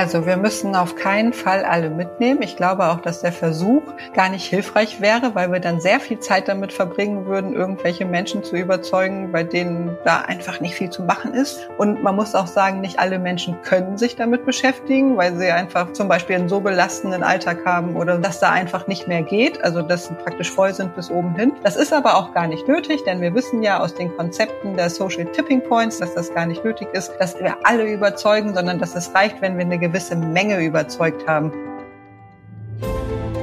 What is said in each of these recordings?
Also wir müssen auf keinen Fall alle mitnehmen. Ich glaube auch, dass der Versuch gar nicht hilfreich wäre, weil wir dann sehr viel Zeit damit verbringen würden, irgendwelche Menschen zu überzeugen, bei denen da einfach nicht viel zu machen ist. Und man muss auch sagen, nicht alle Menschen können sich damit beschäftigen, weil sie einfach zum Beispiel einen so belastenden Alltag haben oder dass da einfach nicht mehr geht, also dass sie praktisch voll sind bis oben hin. Das ist aber auch gar nicht nötig, denn wir wissen ja aus den Konzepten der Social Tipping Points, dass das gar nicht nötig ist, dass wir alle überzeugen, sondern dass es reicht, wenn wir eine gewisse Menge überzeugt haben.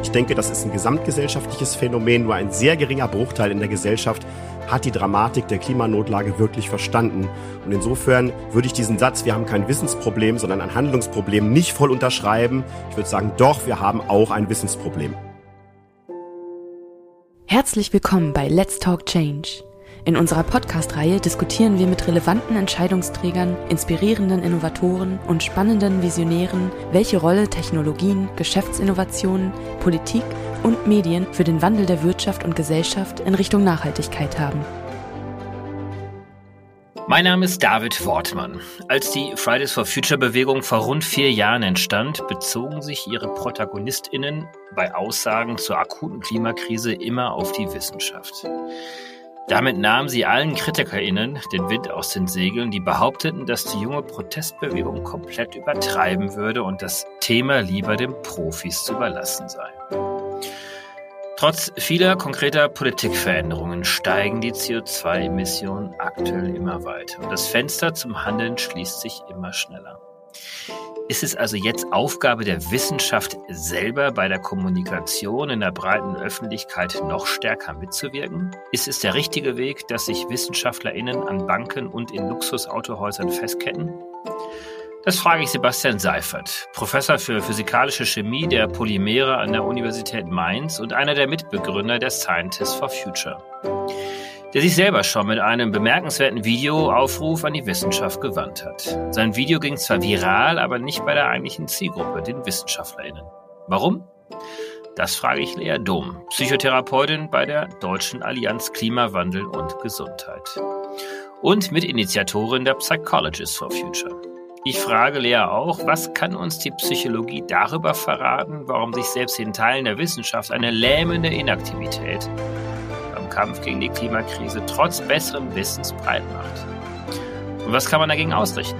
Ich denke, das ist ein gesamtgesellschaftliches Phänomen. Nur ein sehr geringer Bruchteil in der Gesellschaft hat die Dramatik der Klimanotlage wirklich verstanden. Und insofern würde ich diesen Satz, wir haben kein Wissensproblem, sondern ein Handlungsproblem, nicht voll unterschreiben. Ich würde sagen, doch, wir haben auch ein Wissensproblem. Herzlich willkommen bei Let's Talk Change. In unserer Podcast-Reihe diskutieren wir mit relevanten Entscheidungsträgern, inspirierenden Innovatoren und spannenden Visionären, welche Rolle Technologien, Geschäftsinnovationen, Politik und Medien für den Wandel der Wirtschaft und Gesellschaft in Richtung Nachhaltigkeit haben. Mein Name ist David Wortmann. Als die Fridays for Future Bewegung vor rund vier Jahren entstand, bezogen sich ihre ProtagonistInnen bei Aussagen zur akuten Klimakrise immer auf die Wissenschaft. Damit nahmen sie allen KritikerInnen den Wind aus den Segeln, die behaupteten, dass die junge Protestbewegung komplett übertreiben würde und das Thema lieber den Profis zu überlassen sei. Trotz vieler konkreter Politikveränderungen steigen die CO2-Emissionen aktuell immer weiter und das Fenster zum Handeln schließt sich immer schneller. Ist es also jetzt Aufgabe der Wissenschaft selber bei der Kommunikation in der breiten Öffentlichkeit noch stärker mitzuwirken? Ist es der richtige Weg, dass sich WissenschaftlerInnen an Banken und in Luxusautohäusern festketten? Das frage ich Sebastian Seifert, Professor für physikalische Chemie der Polymere an der Universität Mainz und einer der Mitbegründer der Scientists for Future der sich selber schon mit einem bemerkenswerten Videoaufruf an die Wissenschaft gewandt hat. Sein Video ging zwar viral, aber nicht bei der eigentlichen Zielgruppe, den WissenschaftlerInnen. Warum? Das frage ich Lea Dom, Psychotherapeutin bei der Deutschen Allianz Klimawandel und Gesundheit. Und Mitinitiatorin der Psychologists for Future. Ich frage Lea auch, was kann uns die Psychologie darüber verraten, warum sich selbst in Teilen der Wissenschaft eine lähmende Inaktivität Kampf gegen die Klimakrise trotz besserem Wissens breit macht. Und was kann man dagegen ausrichten?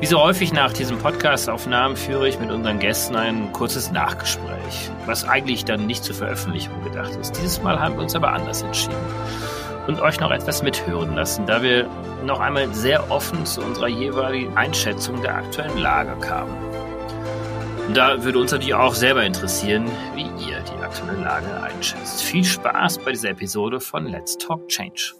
Wie so häufig nach diesen Podcast-Aufnahmen führe ich mit unseren Gästen ein kurzes Nachgespräch, was eigentlich dann nicht zur Veröffentlichung gedacht ist. Dieses Mal haben wir uns aber anders entschieden und euch noch etwas mithören lassen, da wir noch einmal sehr offen zu unserer jeweiligen Einschätzung der aktuellen Lage kamen. Da würde uns natürlich auch selber interessieren, wie ihr aktuelle Lage einschätzt. Viel Spaß bei dieser Episode von Let's Talk Change.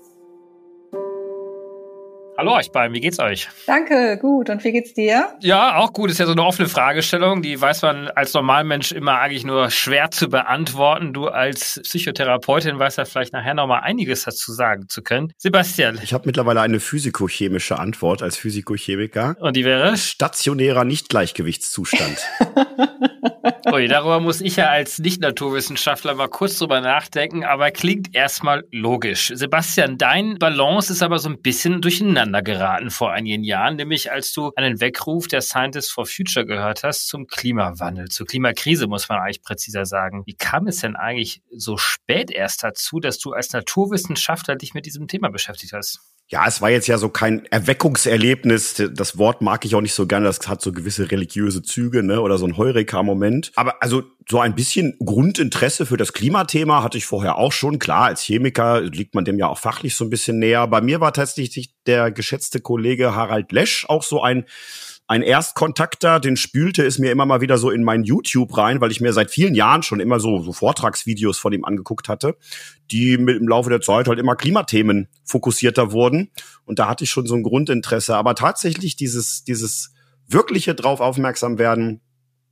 Hallo euch beiden, wie geht's euch? Danke, gut. Und wie geht's dir? Ja, auch gut. Ist ja so eine offene Fragestellung, die weiß man als Normalmensch immer eigentlich nur schwer zu beantworten. Du als Psychotherapeutin weißt ja vielleicht nachher noch mal einiges dazu sagen zu können. Sebastian. Ich habe mittlerweile eine physikochemische Antwort als Physikochemiker. Und die wäre? Stationärer Nichtgleichgewichtszustand. Ui, darüber muss ich ja als Nicht-Naturwissenschaftler mal kurz drüber nachdenken, aber klingt erstmal logisch. Sebastian, dein Balance ist aber so ein bisschen durcheinander geraten vor einigen Jahren, nämlich als du einen Weckruf der Scientists for Future gehört hast zum Klimawandel, zur Klimakrise, muss man eigentlich präziser sagen. Wie kam es denn eigentlich so spät erst dazu, dass du als Naturwissenschaftler dich mit diesem Thema beschäftigt hast? Ja, es war jetzt ja so kein Erweckungserlebnis. Das Wort mag ich auch nicht so gerne. Das hat so gewisse religiöse Züge, ne, oder so ein Heureka-Moment. Aber also so ein bisschen Grundinteresse für das Klimathema hatte ich vorher auch schon. Klar, als Chemiker liegt man dem ja auch fachlich so ein bisschen näher. Bei mir war tatsächlich der geschätzte Kollege Harald Lesch auch so ein ein Erstkontakter, den spülte es mir immer mal wieder so in mein YouTube rein, weil ich mir seit vielen Jahren schon immer so, so Vortragsvideos von ihm angeguckt hatte, die mit im Laufe der Zeit halt immer Klimathemen fokussierter wurden. Und da hatte ich schon so ein Grundinteresse. Aber tatsächlich dieses, dieses wirkliche drauf aufmerksam werden,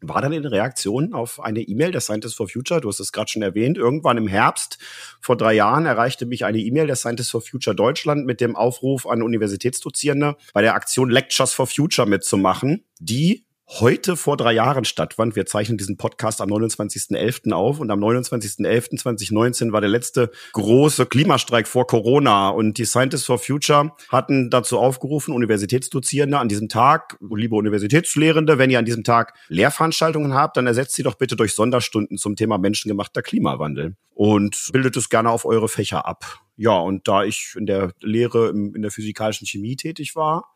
war dann in Reaktion auf eine E-Mail der Scientists for Future, du hast es gerade schon erwähnt, irgendwann im Herbst vor drei Jahren erreichte mich eine E-Mail der Scientists for Future Deutschland mit dem Aufruf an Universitätsdozierende, bei der Aktion Lectures for Future mitzumachen, die heute vor drei Jahren stattfand. Wir zeichnen diesen Podcast am 29.11. auf und am 29.11.2019 war der letzte große Klimastreik vor Corona und die Scientists for Future hatten dazu aufgerufen, Universitätsdozierende an diesem Tag, liebe Universitätslehrende, wenn ihr an diesem Tag Lehrveranstaltungen habt, dann ersetzt sie doch bitte durch Sonderstunden zum Thema menschengemachter Klimawandel und bildet es gerne auf eure Fächer ab. Ja, und da ich in der Lehre in der physikalischen Chemie tätig war,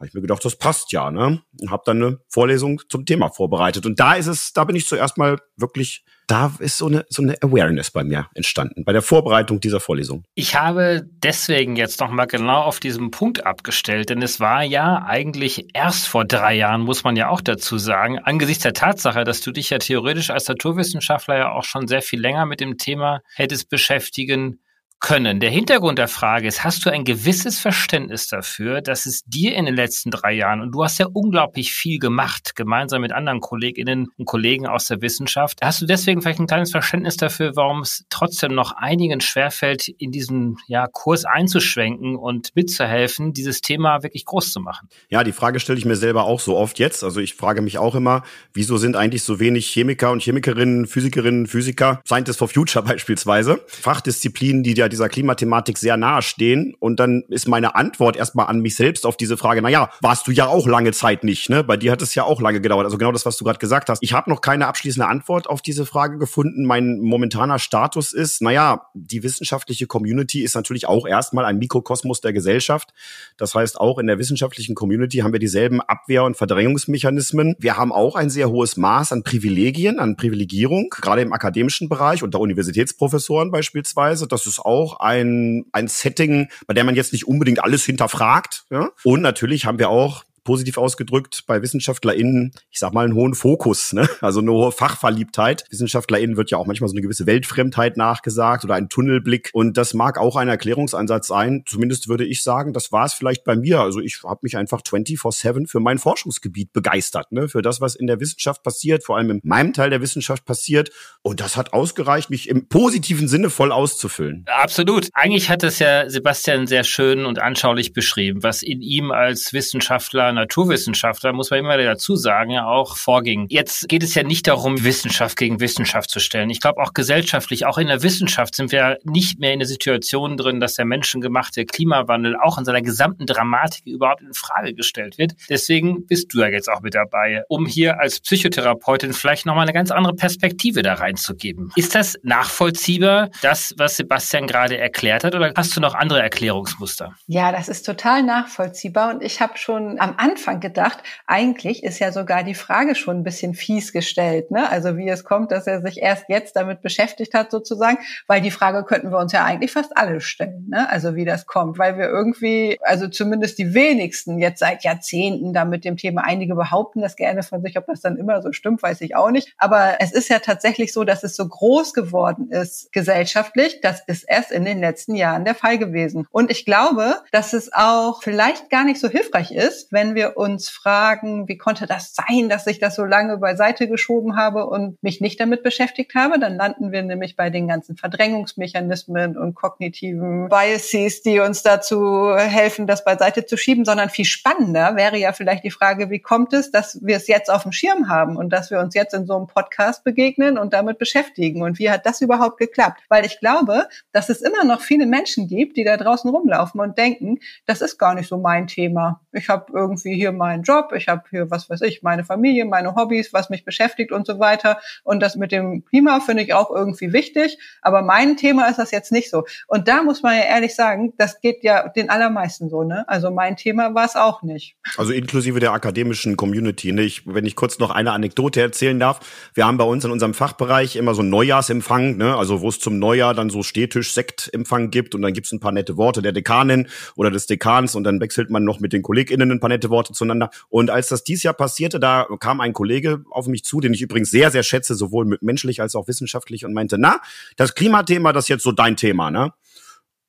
habe ich mir gedacht, das passt ja, ne? Und habe dann eine Vorlesung zum Thema vorbereitet. Und da ist es, da bin ich zuerst mal wirklich, da ist so eine so eine Awareness bei mir entstanden bei der Vorbereitung dieser Vorlesung. Ich habe deswegen jetzt noch mal genau auf diesem Punkt abgestellt, denn es war ja eigentlich erst vor drei Jahren, muss man ja auch dazu sagen, angesichts der Tatsache, dass du dich ja theoretisch als Naturwissenschaftler ja auch schon sehr viel länger mit dem Thema hättest beschäftigen können. Der Hintergrund der Frage ist, hast du ein gewisses Verständnis dafür, dass es dir in den letzten drei Jahren, und du hast ja unglaublich viel gemacht, gemeinsam mit anderen Kolleginnen und Kollegen aus der Wissenschaft, hast du deswegen vielleicht ein kleines Verständnis dafür, warum es trotzdem noch einigen schwerfällt, in diesen ja, Kurs einzuschwenken und mitzuhelfen, dieses Thema wirklich groß zu machen? Ja, die Frage stelle ich mir selber auch so oft jetzt. Also ich frage mich auch immer, wieso sind eigentlich so wenig Chemiker und Chemikerinnen, Physikerinnen, Physiker, Scientists for Future beispielsweise, Fachdisziplinen, die ja dieser Klimathematik sehr nahe stehen. Und dann ist meine Antwort erstmal an mich selbst auf diese Frage, naja, warst du ja auch lange Zeit nicht, ne? Bei dir hat es ja auch lange gedauert. Also genau das, was du gerade gesagt hast. Ich habe noch keine abschließende Antwort auf diese Frage gefunden. Mein momentaner Status ist, naja, die wissenschaftliche Community ist natürlich auch erstmal ein Mikrokosmos der Gesellschaft. Das heißt, auch in der wissenschaftlichen Community haben wir dieselben Abwehr- und Verdrängungsmechanismen. Wir haben auch ein sehr hohes Maß an Privilegien, an Privilegierung, gerade im akademischen Bereich unter Universitätsprofessoren beispielsweise. Das ist auch auch ein, ein Setting, bei dem man jetzt nicht unbedingt alles hinterfragt. Ja? Und natürlich haben wir auch positiv ausgedrückt bei WissenschaftlerInnen, ich sag mal, einen hohen Fokus, ne? also eine hohe Fachverliebtheit. WissenschaftlerInnen wird ja auch manchmal so eine gewisse Weltfremdheit nachgesagt oder ein Tunnelblick und das mag auch ein Erklärungsansatz sein. Zumindest würde ich sagen, das war es vielleicht bei mir. Also ich habe mich einfach 24-7 für mein Forschungsgebiet begeistert, ne? für das, was in der Wissenschaft passiert, vor allem in meinem Teil der Wissenschaft passiert und das hat ausgereicht, mich im positiven Sinne voll auszufüllen. Absolut. Eigentlich hat es ja Sebastian sehr schön und anschaulich beschrieben, was in ihm als Wissenschaftler Naturwissenschaftler, muss man immer dazu sagen, ja auch vorging. Jetzt geht es ja nicht darum, Wissenschaft gegen Wissenschaft zu stellen. Ich glaube auch gesellschaftlich, auch in der Wissenschaft sind wir nicht mehr in der Situation drin, dass der menschengemachte Klimawandel auch in seiner gesamten Dramatik überhaupt in Frage gestellt wird. Deswegen bist du ja jetzt auch mit dabei, um hier als Psychotherapeutin vielleicht nochmal eine ganz andere Perspektive da reinzugeben. Ist das nachvollziehbar, das, was Sebastian gerade erklärt hat, oder hast du noch andere Erklärungsmuster? Ja, das ist total nachvollziehbar und ich habe schon am Anfang gedacht, eigentlich ist ja sogar die Frage schon ein bisschen fies gestellt, ne? Also wie es kommt, dass er sich erst jetzt damit beschäftigt hat sozusagen, weil die Frage könnten wir uns ja eigentlich fast alle stellen, ne? Also wie das kommt, weil wir irgendwie, also zumindest die wenigsten jetzt seit Jahrzehnten da mit dem Thema, einige behaupten das gerne von sich, ob das dann immer so stimmt, weiß ich auch nicht. Aber es ist ja tatsächlich so, dass es so groß geworden ist gesellschaftlich. Das ist erst in den letzten Jahren der Fall gewesen. Und ich glaube, dass es auch vielleicht gar nicht so hilfreich ist, wenn wenn wir uns fragen, wie konnte das sein, dass ich das so lange beiseite geschoben habe und mich nicht damit beschäftigt habe, dann landen wir nämlich bei den ganzen Verdrängungsmechanismen und kognitiven Biases, die uns dazu helfen, das beiseite zu schieben, sondern viel spannender wäre ja vielleicht die Frage, wie kommt es, dass wir es jetzt auf dem Schirm haben und dass wir uns jetzt in so einem Podcast begegnen und damit beschäftigen und wie hat das überhaupt geklappt? Weil ich glaube, dass es immer noch viele Menschen gibt, die da draußen rumlaufen und denken, das ist gar nicht so mein Thema. Ich habe irgendwie irgendwie hier meinen Job, ich habe hier, was weiß ich, meine Familie, meine Hobbys, was mich beschäftigt und so weiter. Und das mit dem Klima finde ich auch irgendwie wichtig. Aber mein Thema ist das jetzt nicht so. Und da muss man ja ehrlich sagen, das geht ja den allermeisten so, ne? Also mein Thema war es auch nicht. Also inklusive der akademischen Community. Ne? Ich, wenn ich kurz noch eine Anekdote erzählen darf. Wir haben bei uns in unserem Fachbereich immer so einen Neujahrsempfang, ne? also wo es zum Neujahr dann so Stehtisch-Sektempfang gibt und dann gibt es ein paar nette Worte der Dekanin oder des Dekans und dann wechselt man noch mit den KollegInnen ein paar nette Worte zueinander. Und als das dies Jahr passierte, da kam ein Kollege auf mich zu, den ich übrigens sehr, sehr schätze, sowohl menschlich als auch wissenschaftlich und meinte, na, das Klimathema, das ist jetzt so dein Thema, ne?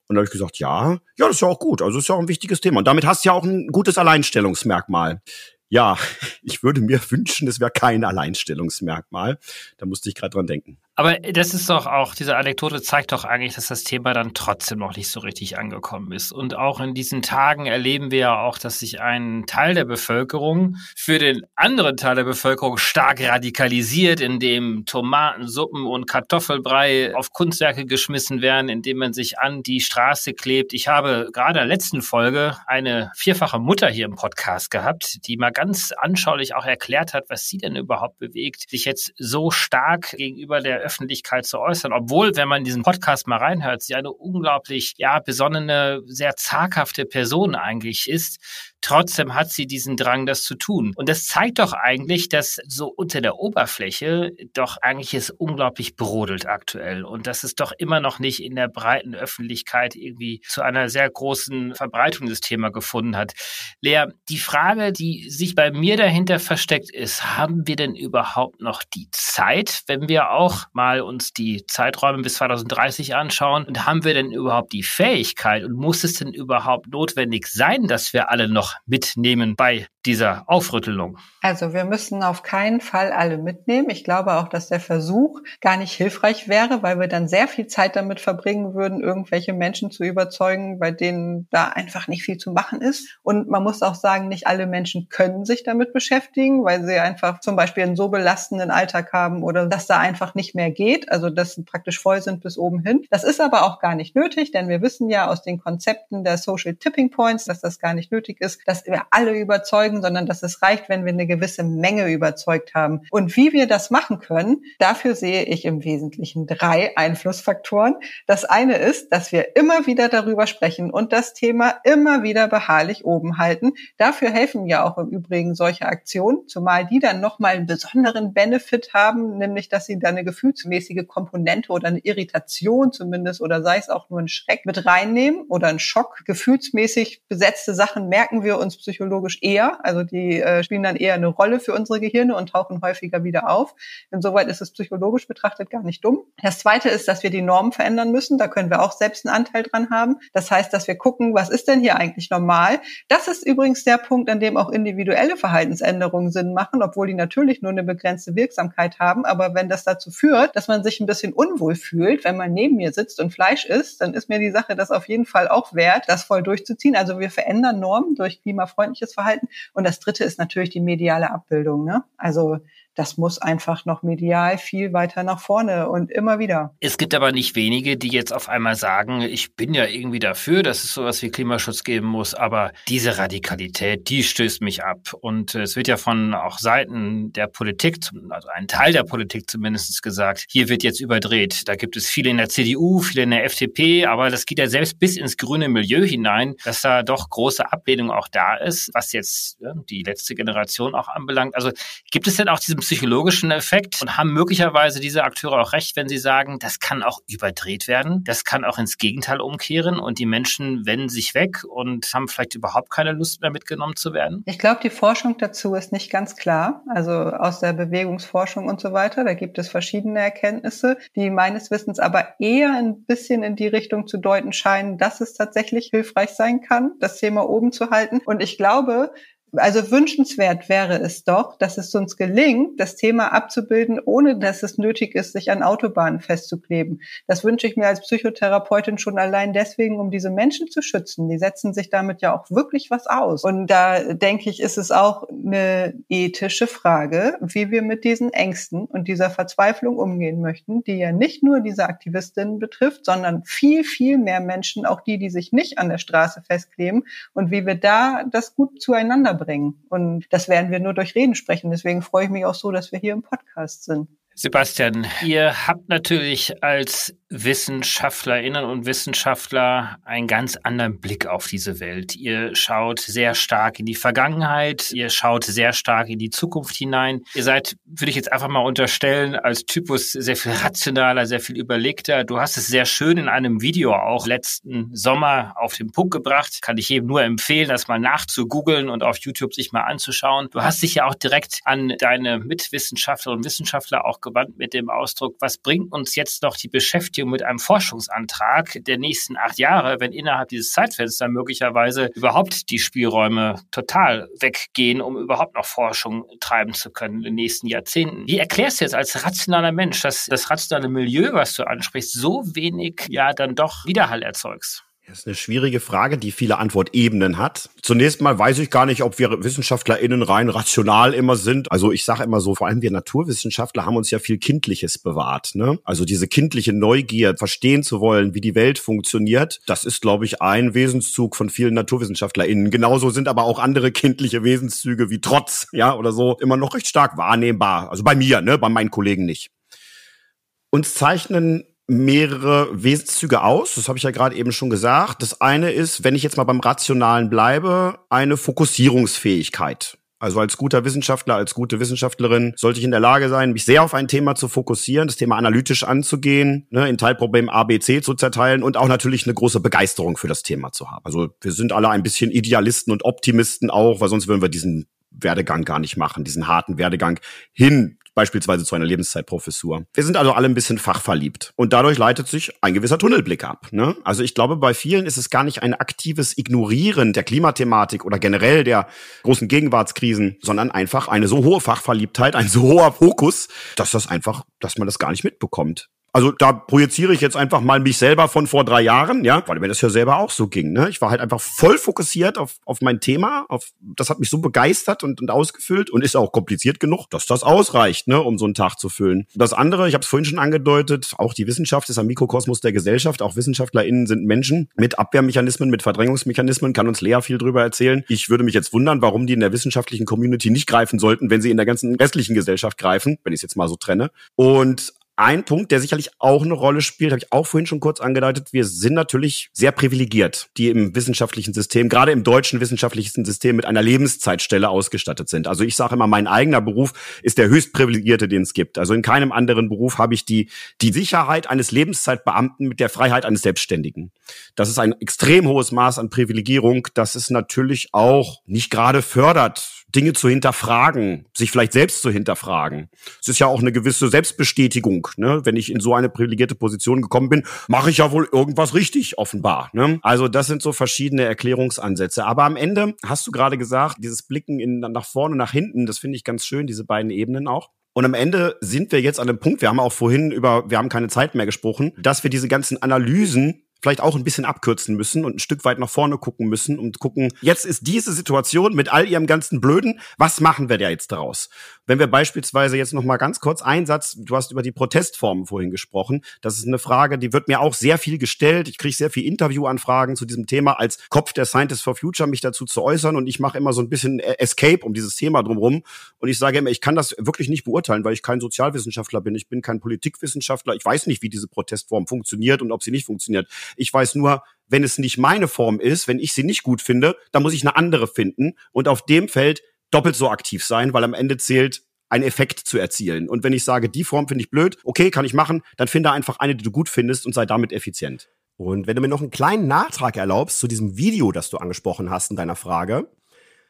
Und da habe ich gesagt, ja, ja, das ist ja auch gut. Also ist ja auch ein wichtiges Thema. Und damit hast du ja auch ein gutes Alleinstellungsmerkmal. Ja, ich würde mir wünschen, es wäre kein Alleinstellungsmerkmal. Da musste ich gerade dran denken. Aber das ist doch auch, diese Anekdote zeigt doch eigentlich, dass das Thema dann trotzdem noch nicht so richtig angekommen ist. Und auch in diesen Tagen erleben wir ja auch, dass sich ein Teil der Bevölkerung für den anderen Teil der Bevölkerung stark radikalisiert, indem Tomatensuppen und Kartoffelbrei auf Kunstwerke geschmissen werden, indem man sich an die Straße klebt. Ich habe gerade in der letzten Folge eine vierfache Mutter hier im Podcast gehabt, die mal ganz anschaulich auch erklärt hat, was sie denn überhaupt bewegt, sich jetzt so stark gegenüber der Öffentlichkeit zu äußern, obwohl, wenn man diesen Podcast mal reinhört, sie eine unglaublich, ja, besonnene, sehr zaghafte Person eigentlich ist, Trotzdem hat sie diesen Drang, das zu tun. Und das zeigt doch eigentlich, dass so unter der Oberfläche doch eigentlich es unglaublich brodelt aktuell und dass es doch immer noch nicht in der breiten Öffentlichkeit irgendwie zu einer sehr großen Verbreitung des Thema gefunden hat. Lea, die Frage, die sich bei mir dahinter versteckt ist, haben wir denn überhaupt noch die Zeit, wenn wir auch mal uns die Zeiträume bis 2030 anschauen und haben wir denn überhaupt die Fähigkeit und muss es denn überhaupt notwendig sein, dass wir alle noch mitnehmen bei dieser Aufrüttelung? Also wir müssen auf keinen Fall alle mitnehmen. Ich glaube auch, dass der Versuch gar nicht hilfreich wäre, weil wir dann sehr viel Zeit damit verbringen würden, irgendwelche Menschen zu überzeugen, bei denen da einfach nicht viel zu machen ist. Und man muss auch sagen, nicht alle Menschen können sich damit beschäftigen, weil sie einfach zum Beispiel einen so belastenden Alltag haben oder dass da einfach nicht mehr geht, also dass sie praktisch voll sind bis oben hin. Das ist aber auch gar nicht nötig, denn wir wissen ja aus den Konzepten der Social Tipping Points, dass das gar nicht nötig ist, dass wir alle überzeugen, sondern dass es reicht, wenn wir eine gewisse Menge überzeugt haben. Und wie wir das machen können, dafür sehe ich im Wesentlichen drei Einflussfaktoren. Das eine ist, dass wir immer wieder darüber sprechen und das Thema immer wieder beharrlich oben halten. Dafür helfen ja auch im Übrigen solche Aktionen, zumal die dann nochmal einen besonderen Benefit haben, nämlich dass sie da eine gefühlsmäßige Komponente oder eine Irritation zumindest oder sei es auch nur ein Schreck mit reinnehmen oder ein Schock. Gefühlsmäßig besetzte Sachen merken wir uns psychologisch eher. Also die äh, spielen dann eher eine Rolle für unsere Gehirne und tauchen häufiger wieder auf. Insoweit ist es psychologisch betrachtet gar nicht dumm. Das zweite ist, dass wir die Normen verändern müssen. Da können wir auch selbst einen Anteil dran haben. Das heißt, dass wir gucken, was ist denn hier eigentlich normal? Das ist übrigens der Punkt, an dem auch individuelle Verhaltensänderungen Sinn machen, obwohl die natürlich nur eine begrenzte Wirksamkeit haben. Aber wenn das dazu führt, dass man sich ein bisschen unwohl fühlt, wenn man neben mir sitzt und Fleisch isst, dann ist mir die Sache das auf jeden Fall auch wert, das voll durchzuziehen. Also wir verändern Normen durch klimafreundliches Verhalten. Und das dritte ist natürlich die mediale Abbildung. Ne? Also das muss einfach noch medial viel weiter nach vorne und immer wieder. Es gibt aber nicht wenige, die jetzt auf einmal sagen, ich bin ja irgendwie dafür, dass es sowas wie Klimaschutz geben muss, aber diese Radikalität, die stößt mich ab. Und es wird ja von auch Seiten der Politik, also ein Teil der Politik zumindest gesagt, hier wird jetzt überdreht. Da gibt es viele in der CDU, viele in der FDP, aber das geht ja selbst bis ins grüne Milieu hinein, dass da doch große Ablehnung auch da ist, was jetzt ja, die letzte Generation auch anbelangt. Also gibt es denn auch diesen psychologischen Effekt und haben möglicherweise diese Akteure auch recht, wenn sie sagen, das kann auch überdreht werden, das kann auch ins Gegenteil umkehren und die Menschen wenden sich weg und haben vielleicht überhaupt keine Lust mehr mitgenommen zu werden? Ich glaube, die Forschung dazu ist nicht ganz klar. Also aus der Bewegungsforschung und so weiter, da gibt es verschiedene Erkenntnisse, die meines Wissens aber eher ein bisschen in die Richtung zu deuten scheinen, dass es tatsächlich hilfreich sein kann, das Thema oben zu halten. Und ich glaube, also wünschenswert wäre es doch, dass es uns gelingt, das Thema abzubilden, ohne dass es nötig ist, sich an Autobahnen festzukleben. Das wünsche ich mir als Psychotherapeutin schon allein deswegen, um diese Menschen zu schützen. Die setzen sich damit ja auch wirklich was aus. Und da denke ich, ist es auch eine ethische Frage, wie wir mit diesen Ängsten und dieser Verzweiflung umgehen möchten, die ja nicht nur diese Aktivistinnen betrifft, sondern viel, viel mehr Menschen, auch die, die sich nicht an der Straße festkleben und wie wir da das gut zueinander bringen. Und das werden wir nur durch Reden sprechen. Deswegen freue ich mich auch so, dass wir hier im Podcast sind. Sebastian, ihr habt natürlich als Wissenschaftlerinnen und Wissenschaftler einen ganz anderen Blick auf diese Welt. Ihr schaut sehr stark in die Vergangenheit, ihr schaut sehr stark in die Zukunft hinein. Ihr seid, würde ich jetzt einfach mal unterstellen, als Typus sehr viel rationaler, sehr viel überlegter. Du hast es sehr schön in einem Video auch letzten Sommer auf den Punkt gebracht. Kann ich jedem nur empfehlen, das mal nachzugoogeln und auf YouTube sich mal anzuschauen. Du hast dich ja auch direkt an deine Mitwissenschaftler und Wissenschaftler auch gewandt mit dem Ausdruck, was bringt uns jetzt noch die Beschäftigung Bundesregierung mit einem Forschungsantrag der nächsten acht Jahre, wenn innerhalb dieses Zeitfensters möglicherweise überhaupt die Spielräume total weggehen, um überhaupt noch Forschung treiben zu können in den nächsten Jahrzehnten. Wie erklärst du jetzt als rationaler Mensch, dass das rationale Milieu, was du ansprichst, so wenig ja dann doch Widerhall erzeugst? Das ist eine schwierige Frage, die viele Antwortebenen hat. Zunächst mal weiß ich gar nicht, ob wir WissenschaftlerInnen rein rational immer sind. Also ich sage immer so, vor allem wir Naturwissenschaftler haben uns ja viel Kindliches bewahrt. Ne? Also diese kindliche Neugier, verstehen zu wollen, wie die Welt funktioniert, das ist, glaube ich, ein Wesenszug von vielen NaturwissenschaftlerInnen. Genauso sind aber auch andere kindliche Wesenszüge wie Trotz, ja, oder so, immer noch recht stark wahrnehmbar. Also bei mir, ne, bei meinen Kollegen nicht. Uns zeichnen mehrere Wesenszüge aus. Das habe ich ja gerade eben schon gesagt. Das eine ist, wenn ich jetzt mal beim Rationalen bleibe, eine Fokussierungsfähigkeit. Also als guter Wissenschaftler, als gute Wissenschaftlerin sollte ich in der Lage sein, mich sehr auf ein Thema zu fokussieren, das Thema analytisch anzugehen, ne, in Teilproblemen A, B, C zu zerteilen und auch natürlich eine große Begeisterung für das Thema zu haben. Also wir sind alle ein bisschen Idealisten und Optimisten auch, weil sonst würden wir diesen Werdegang gar nicht machen, diesen harten Werdegang hin beispielsweise zu einer Lebenszeitprofessur. Wir sind also alle ein bisschen fachverliebt und dadurch leitet sich ein gewisser Tunnelblick ab. Ne? Also ich glaube, bei vielen ist es gar nicht ein aktives Ignorieren der Klimathematik oder generell der großen Gegenwartskrisen, sondern einfach eine so hohe Fachverliebtheit, ein so hoher Fokus, dass das einfach, dass man das gar nicht mitbekommt. Also da projiziere ich jetzt einfach mal mich selber von vor drei Jahren, ja, weil mir das ja selber auch so ging. Ne? Ich war halt einfach voll fokussiert auf, auf mein Thema, auf das hat mich so begeistert und, und ausgefüllt und ist auch kompliziert genug, dass das ausreicht, ne, um so einen Tag zu füllen. Das andere, ich habe es vorhin schon angedeutet, auch die Wissenschaft ist ein Mikrokosmos der Gesellschaft. Auch WissenschaftlerInnen sind Menschen mit Abwehrmechanismen, mit Verdrängungsmechanismen, kann uns Lea viel drüber erzählen. Ich würde mich jetzt wundern, warum die in der wissenschaftlichen Community nicht greifen sollten, wenn sie in der ganzen restlichen Gesellschaft greifen, wenn ich es jetzt mal so trenne. Und ein Punkt, der sicherlich auch eine Rolle spielt, habe ich auch vorhin schon kurz angedeutet. Wir sind natürlich sehr privilegiert, die im wissenschaftlichen System, gerade im deutschen wissenschaftlichen System mit einer Lebenszeitstelle ausgestattet sind. Also ich sage immer, mein eigener Beruf ist der höchst privilegierte, den es gibt. Also in keinem anderen Beruf habe ich die, die Sicherheit eines Lebenszeitbeamten mit der Freiheit eines Selbstständigen. Das ist ein extrem hohes Maß an Privilegierung, das es natürlich auch nicht gerade fördert Dinge zu hinterfragen, sich vielleicht selbst zu hinterfragen. Es ist ja auch eine gewisse Selbstbestätigung. Ne? Wenn ich in so eine privilegierte Position gekommen bin, mache ich ja wohl irgendwas richtig, offenbar. Ne? Also das sind so verschiedene Erklärungsansätze. Aber am Ende hast du gerade gesagt, dieses Blicken in, nach vorne, nach hinten, das finde ich ganz schön, diese beiden Ebenen auch. Und am Ende sind wir jetzt an dem Punkt, wir haben auch vorhin über, wir haben keine Zeit mehr gesprochen, dass wir diese ganzen Analysen vielleicht auch ein bisschen abkürzen müssen und ein Stück weit nach vorne gucken müssen und gucken, jetzt ist diese Situation mit all ihrem ganzen Blöden, was machen wir da jetzt daraus? Wenn wir beispielsweise jetzt noch mal ganz kurz einen Satz, du hast über die Protestformen vorhin gesprochen, das ist eine Frage, die wird mir auch sehr viel gestellt. Ich kriege sehr viel Interviewanfragen zu diesem Thema als Kopf der Scientists for Future mich dazu zu äußern. Und ich mache immer so ein bisschen Escape um dieses Thema drumherum. Und ich sage immer, ich kann das wirklich nicht beurteilen, weil ich kein Sozialwissenschaftler bin, ich bin kein Politikwissenschaftler, ich weiß nicht, wie diese Protestform funktioniert und ob sie nicht funktioniert. Ich weiß nur, wenn es nicht meine Form ist, wenn ich sie nicht gut finde, dann muss ich eine andere finden. Und auf dem Feld doppelt so aktiv sein, weil am Ende zählt, einen Effekt zu erzielen. Und wenn ich sage, die Form finde ich blöd, okay, kann ich machen, dann finde einfach eine, die du gut findest und sei damit effizient. Und wenn du mir noch einen kleinen Nachtrag erlaubst zu diesem Video, das du angesprochen hast in deiner Frage.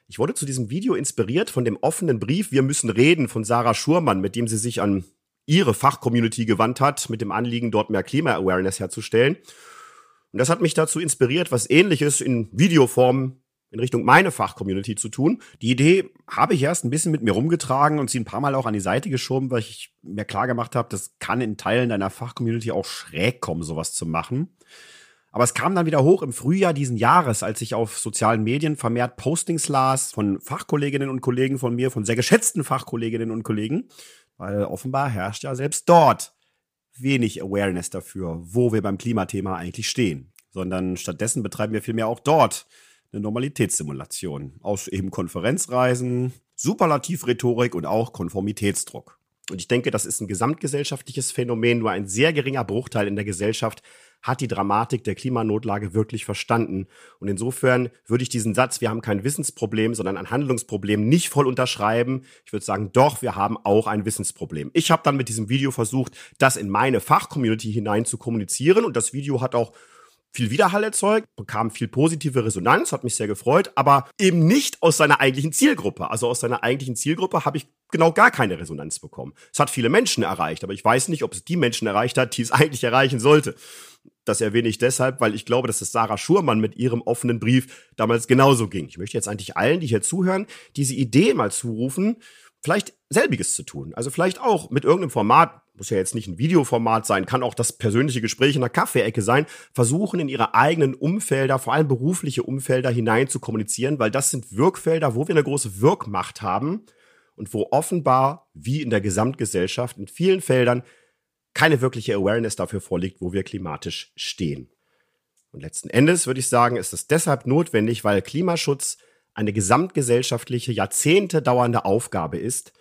Ich wurde zu diesem Video inspiriert von dem offenen Brief Wir müssen reden von Sarah Schurmann, mit dem sie sich an ihre Fachcommunity gewandt hat, mit dem Anliegen, dort mehr Klima-Awareness herzustellen. Und das hat mich dazu inspiriert, was ähnliches in Videoform in Richtung meine Fachcommunity zu tun. Die Idee habe ich erst ein bisschen mit mir rumgetragen und sie ein paar Mal auch an die Seite geschoben, weil ich mir klar gemacht habe, das kann in Teilen deiner Fachcommunity auch schräg kommen, sowas zu machen. Aber es kam dann wieder hoch im Frühjahr diesen Jahres, als ich auf sozialen Medien vermehrt Postings las von Fachkolleginnen und Kollegen von mir, von sehr geschätzten Fachkolleginnen und Kollegen, weil offenbar herrscht ja selbst dort wenig Awareness dafür, wo wir beim Klimathema eigentlich stehen, sondern stattdessen betreiben wir vielmehr auch dort eine Normalitätssimulation aus eben Konferenzreisen, Superlativrhetorik und auch Konformitätsdruck. Und ich denke, das ist ein gesamtgesellschaftliches Phänomen. Nur ein sehr geringer Bruchteil in der Gesellschaft hat die Dramatik der Klimanotlage wirklich verstanden. Und insofern würde ich diesen Satz, wir haben kein Wissensproblem, sondern ein Handlungsproblem, nicht voll unterschreiben. Ich würde sagen, doch, wir haben auch ein Wissensproblem. Ich habe dann mit diesem Video versucht, das in meine Fachcommunity hinein zu kommunizieren. Und das Video hat auch viel Widerhall erzeugt, bekam viel positive Resonanz, hat mich sehr gefreut, aber eben nicht aus seiner eigentlichen Zielgruppe. Also aus seiner eigentlichen Zielgruppe habe ich genau gar keine Resonanz bekommen. Es hat viele Menschen erreicht, aber ich weiß nicht, ob es die Menschen erreicht hat, die es eigentlich erreichen sollte. Das erwähne ich deshalb, weil ich glaube, dass es Sarah Schurmann mit ihrem offenen Brief damals genauso ging. Ich möchte jetzt eigentlich allen, die hier zuhören, diese Idee mal zurufen, vielleicht selbiges zu tun. Also vielleicht auch mit irgendeinem Format, muss ja jetzt nicht ein Videoformat sein, kann auch das persönliche Gespräch in der Kaffeeecke sein, versuchen in ihre eigenen Umfelder, vor allem berufliche Umfelder hinein zu kommunizieren, weil das sind Wirkfelder, wo wir eine große Wirkmacht haben und wo offenbar, wie in der Gesamtgesellschaft, in vielen Feldern keine wirkliche Awareness dafür vorliegt, wo wir klimatisch stehen. Und letzten Endes würde ich sagen, ist es deshalb notwendig, weil Klimaschutz eine gesamtgesellschaftliche, Jahrzehnte dauernde Aufgabe ist.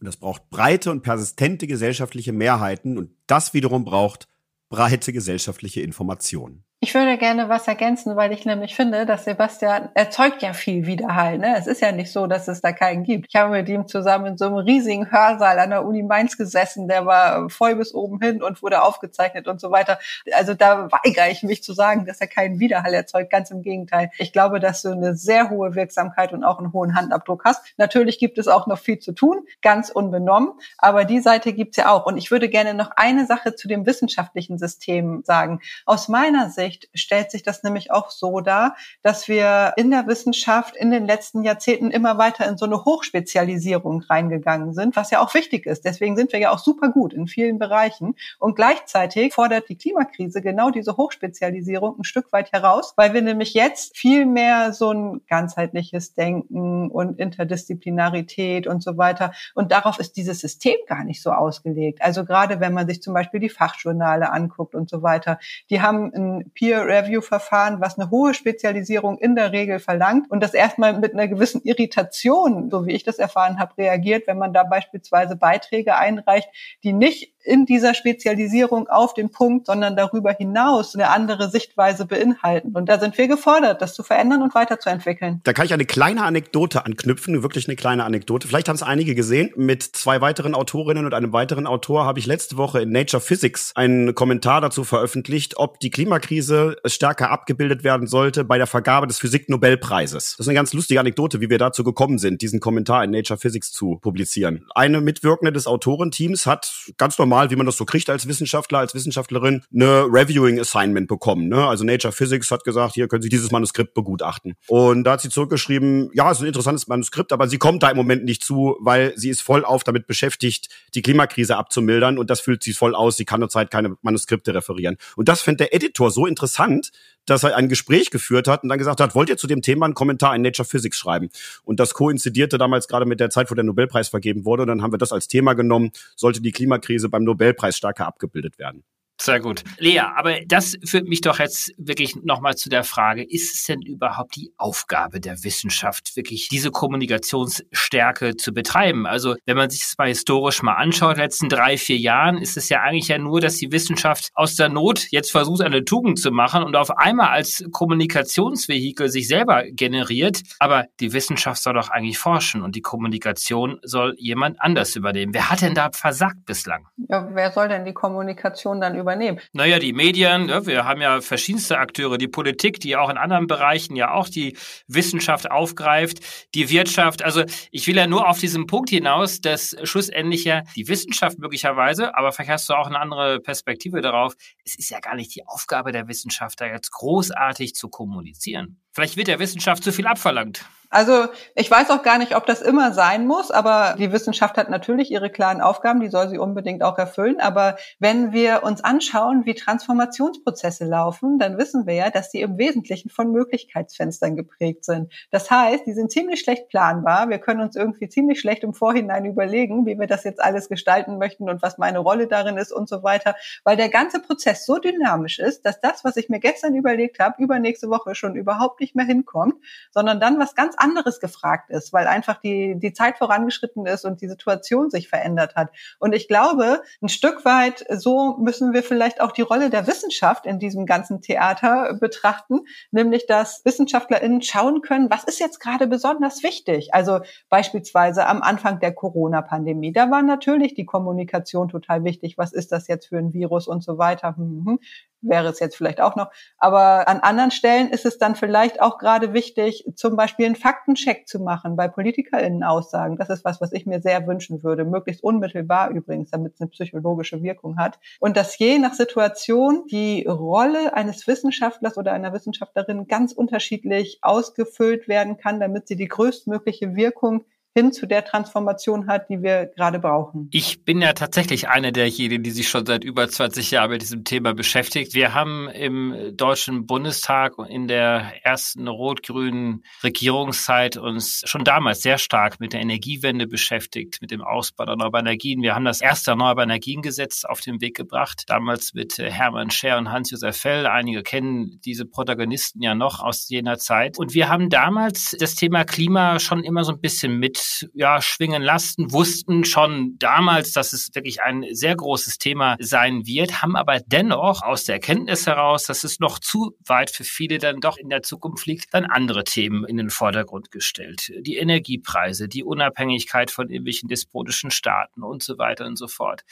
Und das braucht breite und persistente gesellschaftliche Mehrheiten und das wiederum braucht breite gesellschaftliche Informationen. Ich würde gerne was ergänzen, weil ich nämlich finde, dass Sebastian erzeugt ja viel Widerhall. Ne? Es ist ja nicht so, dass es da keinen gibt. Ich habe mit ihm zusammen in so einem riesigen Hörsaal an der Uni Mainz gesessen, der war voll bis oben hin und wurde aufgezeichnet und so weiter. Also da weigere ich mich zu sagen, dass er keinen Widerhall erzeugt. Ganz im Gegenteil. Ich glaube, dass du eine sehr hohe Wirksamkeit und auch einen hohen Handabdruck hast. Natürlich gibt es auch noch viel zu tun, ganz unbenommen. Aber die Seite gibt's ja auch. Und ich würde gerne noch eine Sache zu dem wissenschaftlichen System sagen. Aus meiner Sicht Sicht stellt sich das nämlich auch so dar, dass wir in der Wissenschaft in den letzten Jahrzehnten immer weiter in so eine Hochspezialisierung reingegangen sind, was ja auch wichtig ist. Deswegen sind wir ja auch super gut in vielen Bereichen. Und gleichzeitig fordert die Klimakrise genau diese Hochspezialisierung ein Stück weit heraus, weil wir nämlich jetzt viel mehr so ein ganzheitliches Denken und Interdisziplinarität und so weiter. Und darauf ist dieses System gar nicht so ausgelegt. Also gerade wenn man sich zum Beispiel die Fachjournale anguckt und so weiter, die haben ein Peer-Review-Verfahren, was eine hohe Spezialisierung in der Regel verlangt und das erstmal mit einer gewissen Irritation, so wie ich das erfahren habe, reagiert, wenn man da beispielsweise Beiträge einreicht, die nicht in dieser Spezialisierung auf den Punkt, sondern darüber hinaus eine andere Sichtweise beinhalten. Und da sind wir gefordert, das zu verändern und weiterzuentwickeln. Da kann ich eine kleine Anekdote anknüpfen, wirklich eine kleine Anekdote. Vielleicht haben es einige gesehen. Mit zwei weiteren Autorinnen und einem weiteren Autor habe ich letzte Woche in Nature Physics einen Kommentar dazu veröffentlicht, ob die Klimakrise stärker abgebildet werden sollte bei der Vergabe des Physik-Nobelpreises. Das ist eine ganz lustige Anekdote, wie wir dazu gekommen sind, diesen Kommentar in Nature Physics zu publizieren. Eine Mitwirkende des Autorenteams hat ganz normal normal, wie man das so kriegt als Wissenschaftler, als Wissenschaftlerin, eine Reviewing Assignment bekommen. Ne? Also Nature Physics hat gesagt, hier können Sie dieses Manuskript begutachten. Und da hat sie zurückgeschrieben, ja, es ist ein interessantes Manuskript, aber sie kommt da im Moment nicht zu, weil sie ist voll auf damit beschäftigt, die Klimakrise abzumildern und das fühlt sie voll aus. Sie kann zurzeit keine Manuskripte referieren. Und das fände der Editor so interessant, dass er ein Gespräch geführt hat und dann gesagt hat, wollt ihr zu dem Thema einen Kommentar in Nature Physics schreiben? Und das koinzidierte damals gerade mit der Zeit, wo der Nobelpreis vergeben wurde. Und dann haben wir das als Thema genommen, sollte die Klimakrise beim Nobelpreis stärker abgebildet werden. Sehr gut. Lea, aber das führt mich doch jetzt wirklich nochmal zu der Frage, ist es denn überhaupt die Aufgabe der Wissenschaft, wirklich diese Kommunikationsstärke zu betreiben? Also wenn man sich das mal historisch mal anschaut, letzten drei, vier Jahren, ist es ja eigentlich ja nur, dass die Wissenschaft aus der Not jetzt versucht, eine Tugend zu machen und auf einmal als Kommunikationsvehikel sich selber generiert. Aber die Wissenschaft soll doch eigentlich forschen und die Kommunikation soll jemand anders übernehmen. Wer hat denn da versagt bislang? Ja, wer soll denn die Kommunikation dann übernehmen? Übernehmen? Naja, die Medien, ja, wir haben ja verschiedenste Akteure, die Politik, die auch in anderen Bereichen ja auch die Wissenschaft aufgreift, die Wirtschaft. Also ich will ja nur auf diesen Punkt hinaus, dass schlussendlich ja die Wissenschaft möglicherweise, aber vielleicht hast du auch eine andere Perspektive darauf, es ist ja gar nicht die Aufgabe der Wissenschaft, da jetzt großartig zu kommunizieren. Vielleicht wird der Wissenschaft zu viel abverlangt. Also ich weiß auch gar nicht, ob das immer sein muss, aber die Wissenschaft hat natürlich ihre klaren Aufgaben, die soll sie unbedingt auch erfüllen. Aber wenn wir uns anschauen, wie Transformationsprozesse laufen, dann wissen wir ja, dass sie im Wesentlichen von Möglichkeitsfenstern geprägt sind. Das heißt, die sind ziemlich schlecht planbar. Wir können uns irgendwie ziemlich schlecht im Vorhinein überlegen, wie wir das jetzt alles gestalten möchten und was meine Rolle darin ist und so weiter, weil der ganze Prozess so dynamisch ist, dass das, was ich mir gestern überlegt habe, übernächste Woche schon überhaupt nicht mehr hinkommt, sondern dann was ganz anderes gefragt ist, weil einfach die, die Zeit vorangeschritten ist und die Situation sich verändert hat. Und ich glaube, ein Stück weit so müssen wir vielleicht auch die Rolle der Wissenschaft in diesem ganzen Theater betrachten, nämlich dass WissenschaftlerInnen schauen können, was ist jetzt gerade besonders wichtig? Also beispielsweise am Anfang der Corona-Pandemie, da war natürlich die Kommunikation total wichtig. Was ist das jetzt für ein Virus und so weiter? Hm, hm, hm wäre es jetzt vielleicht auch noch. Aber an anderen Stellen ist es dann vielleicht auch gerade wichtig, zum Beispiel einen Faktencheck zu machen bei PolitikerInnen-Aussagen. Das ist was, was ich mir sehr wünschen würde. Möglichst unmittelbar übrigens, damit es eine psychologische Wirkung hat. Und dass je nach Situation die Rolle eines Wissenschaftlers oder einer Wissenschaftlerin ganz unterschiedlich ausgefüllt werden kann, damit sie die größtmögliche Wirkung hin zu der Transformation hat, die wir gerade brauchen. Ich bin ja tatsächlich eine derjenigen, die sich schon seit über 20 Jahren mit diesem Thema beschäftigt. Wir haben im Deutschen Bundestag in der ersten rot-grünen Regierungszeit uns schon damals sehr stark mit der Energiewende beschäftigt, mit dem Ausbau der erneuerbaren Energien. Wir haben das erste Erneuerbare Energiengesetz auf den Weg gebracht, damals mit äh, Hermann Scher und Hans-Josef Fell. Einige kennen diese Protagonisten ja noch aus jener Zeit. Und wir haben damals das Thema Klima schon immer so ein bisschen mit ja, schwingen lassen, wussten schon damals, dass es wirklich ein sehr großes Thema sein wird, haben aber dennoch aus der Erkenntnis heraus, dass es noch zu weit für viele dann doch in der Zukunft liegt, dann andere Themen in den Vordergrund gestellt. Die Energiepreise, die Unabhängigkeit von irgendwelchen despotischen Staaten und so weiter und so fort.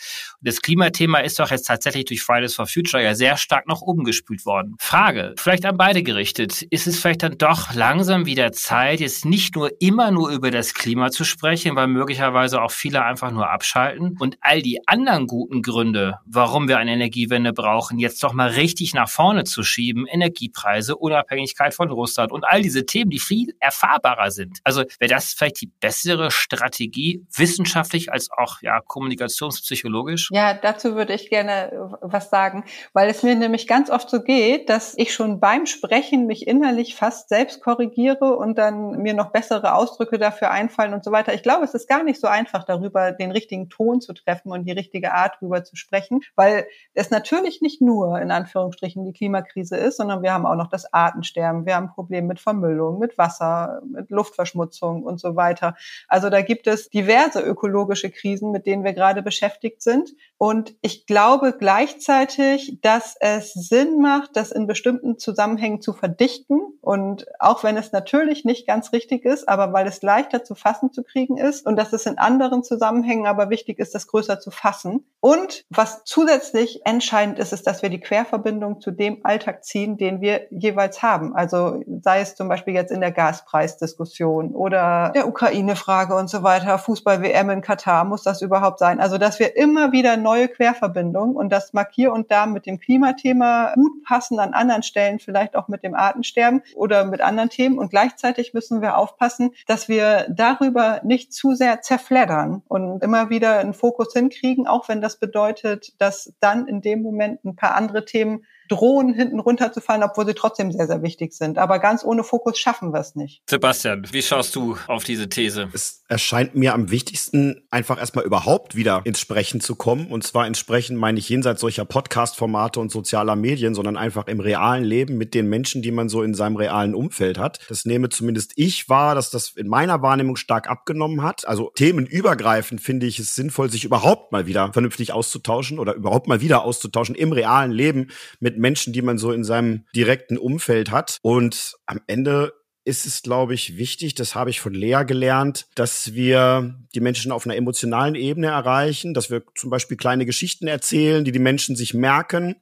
Und das Klimathema ist doch jetzt tatsächlich durch Fridays for Future ja sehr stark noch umgespült worden. Frage, vielleicht an beide gerichtet, ist es vielleicht dann doch langsam wieder Zeit, jetzt nicht nur immer nur über das Klima Thema zu sprechen, weil möglicherweise auch viele einfach nur abschalten und all die anderen guten Gründe, warum wir eine Energiewende brauchen, jetzt doch mal richtig nach vorne zu schieben. Energiepreise, Unabhängigkeit von Russland und all diese Themen, die viel erfahrbarer sind. Also wäre das vielleicht die bessere Strategie, wissenschaftlich als auch ja kommunikationspsychologisch? Ja, dazu würde ich gerne was sagen, weil es mir nämlich ganz oft so geht, dass ich schon beim Sprechen mich innerlich fast selbst korrigiere und dann mir noch bessere Ausdrücke dafür einfallen und so weiter. Ich glaube, es ist gar nicht so einfach, darüber den richtigen Ton zu treffen und die richtige Art darüber zu sprechen, weil es natürlich nicht nur in Anführungsstrichen die Klimakrise ist, sondern wir haben auch noch das Artensterben, wir haben Probleme mit Vermüllung, mit Wasser, mit Luftverschmutzung und so weiter. Also da gibt es diverse ökologische Krisen, mit denen wir gerade beschäftigt sind. Und ich glaube gleichzeitig, dass es Sinn macht, das in bestimmten Zusammenhängen zu verdichten. Und auch wenn es natürlich nicht ganz richtig ist, aber weil es leichter zu fassen fassen zu kriegen ist und dass es in anderen Zusammenhängen aber wichtig ist, das größer zu fassen. Und was zusätzlich entscheidend ist, ist, dass wir die Querverbindung zu dem Alltag ziehen, den wir jeweils haben. Also sei es zum Beispiel jetzt in der Gaspreisdiskussion oder der Ukraine-Frage und so weiter, Fußball-WM in Katar, muss das überhaupt sein? Also dass wir immer wieder neue Querverbindungen und das mag hier und da mit dem Klimathema gut passen, an anderen Stellen vielleicht auch mit dem Artensterben oder mit anderen Themen. Und gleichzeitig müssen wir aufpassen, dass wir darüber darüber nicht zu sehr zerfleddern und immer wieder einen Fokus hinkriegen, auch wenn das bedeutet, dass dann in dem Moment ein paar andere Themen drohen, hinten runterzufallen, obwohl sie trotzdem sehr, sehr wichtig sind. Aber ganz ohne Fokus schaffen wir es nicht. Sebastian, wie schaust du auf diese These? Es erscheint mir am wichtigsten, einfach erstmal überhaupt wieder ins Sprechen zu kommen. Und zwar ins Sprechen meine ich jenseits solcher Podcast-Formate und sozialer Medien, sondern einfach im realen Leben mit den Menschen, die man so in seinem realen Umfeld hat. Das nehme zumindest ich wahr, dass das in meiner Wahrnehmung stark abgenommen hat. Also themenübergreifend finde ich es sinnvoll, sich überhaupt mal wieder vernünftig auszutauschen oder überhaupt mal wieder auszutauschen im realen Leben mit Menschen, die man so in seinem direkten Umfeld hat. Und am Ende ist es, glaube ich, wichtig, das habe ich von Lea gelernt, dass wir die Menschen auf einer emotionalen Ebene erreichen, dass wir zum Beispiel kleine Geschichten erzählen, die die Menschen sich merken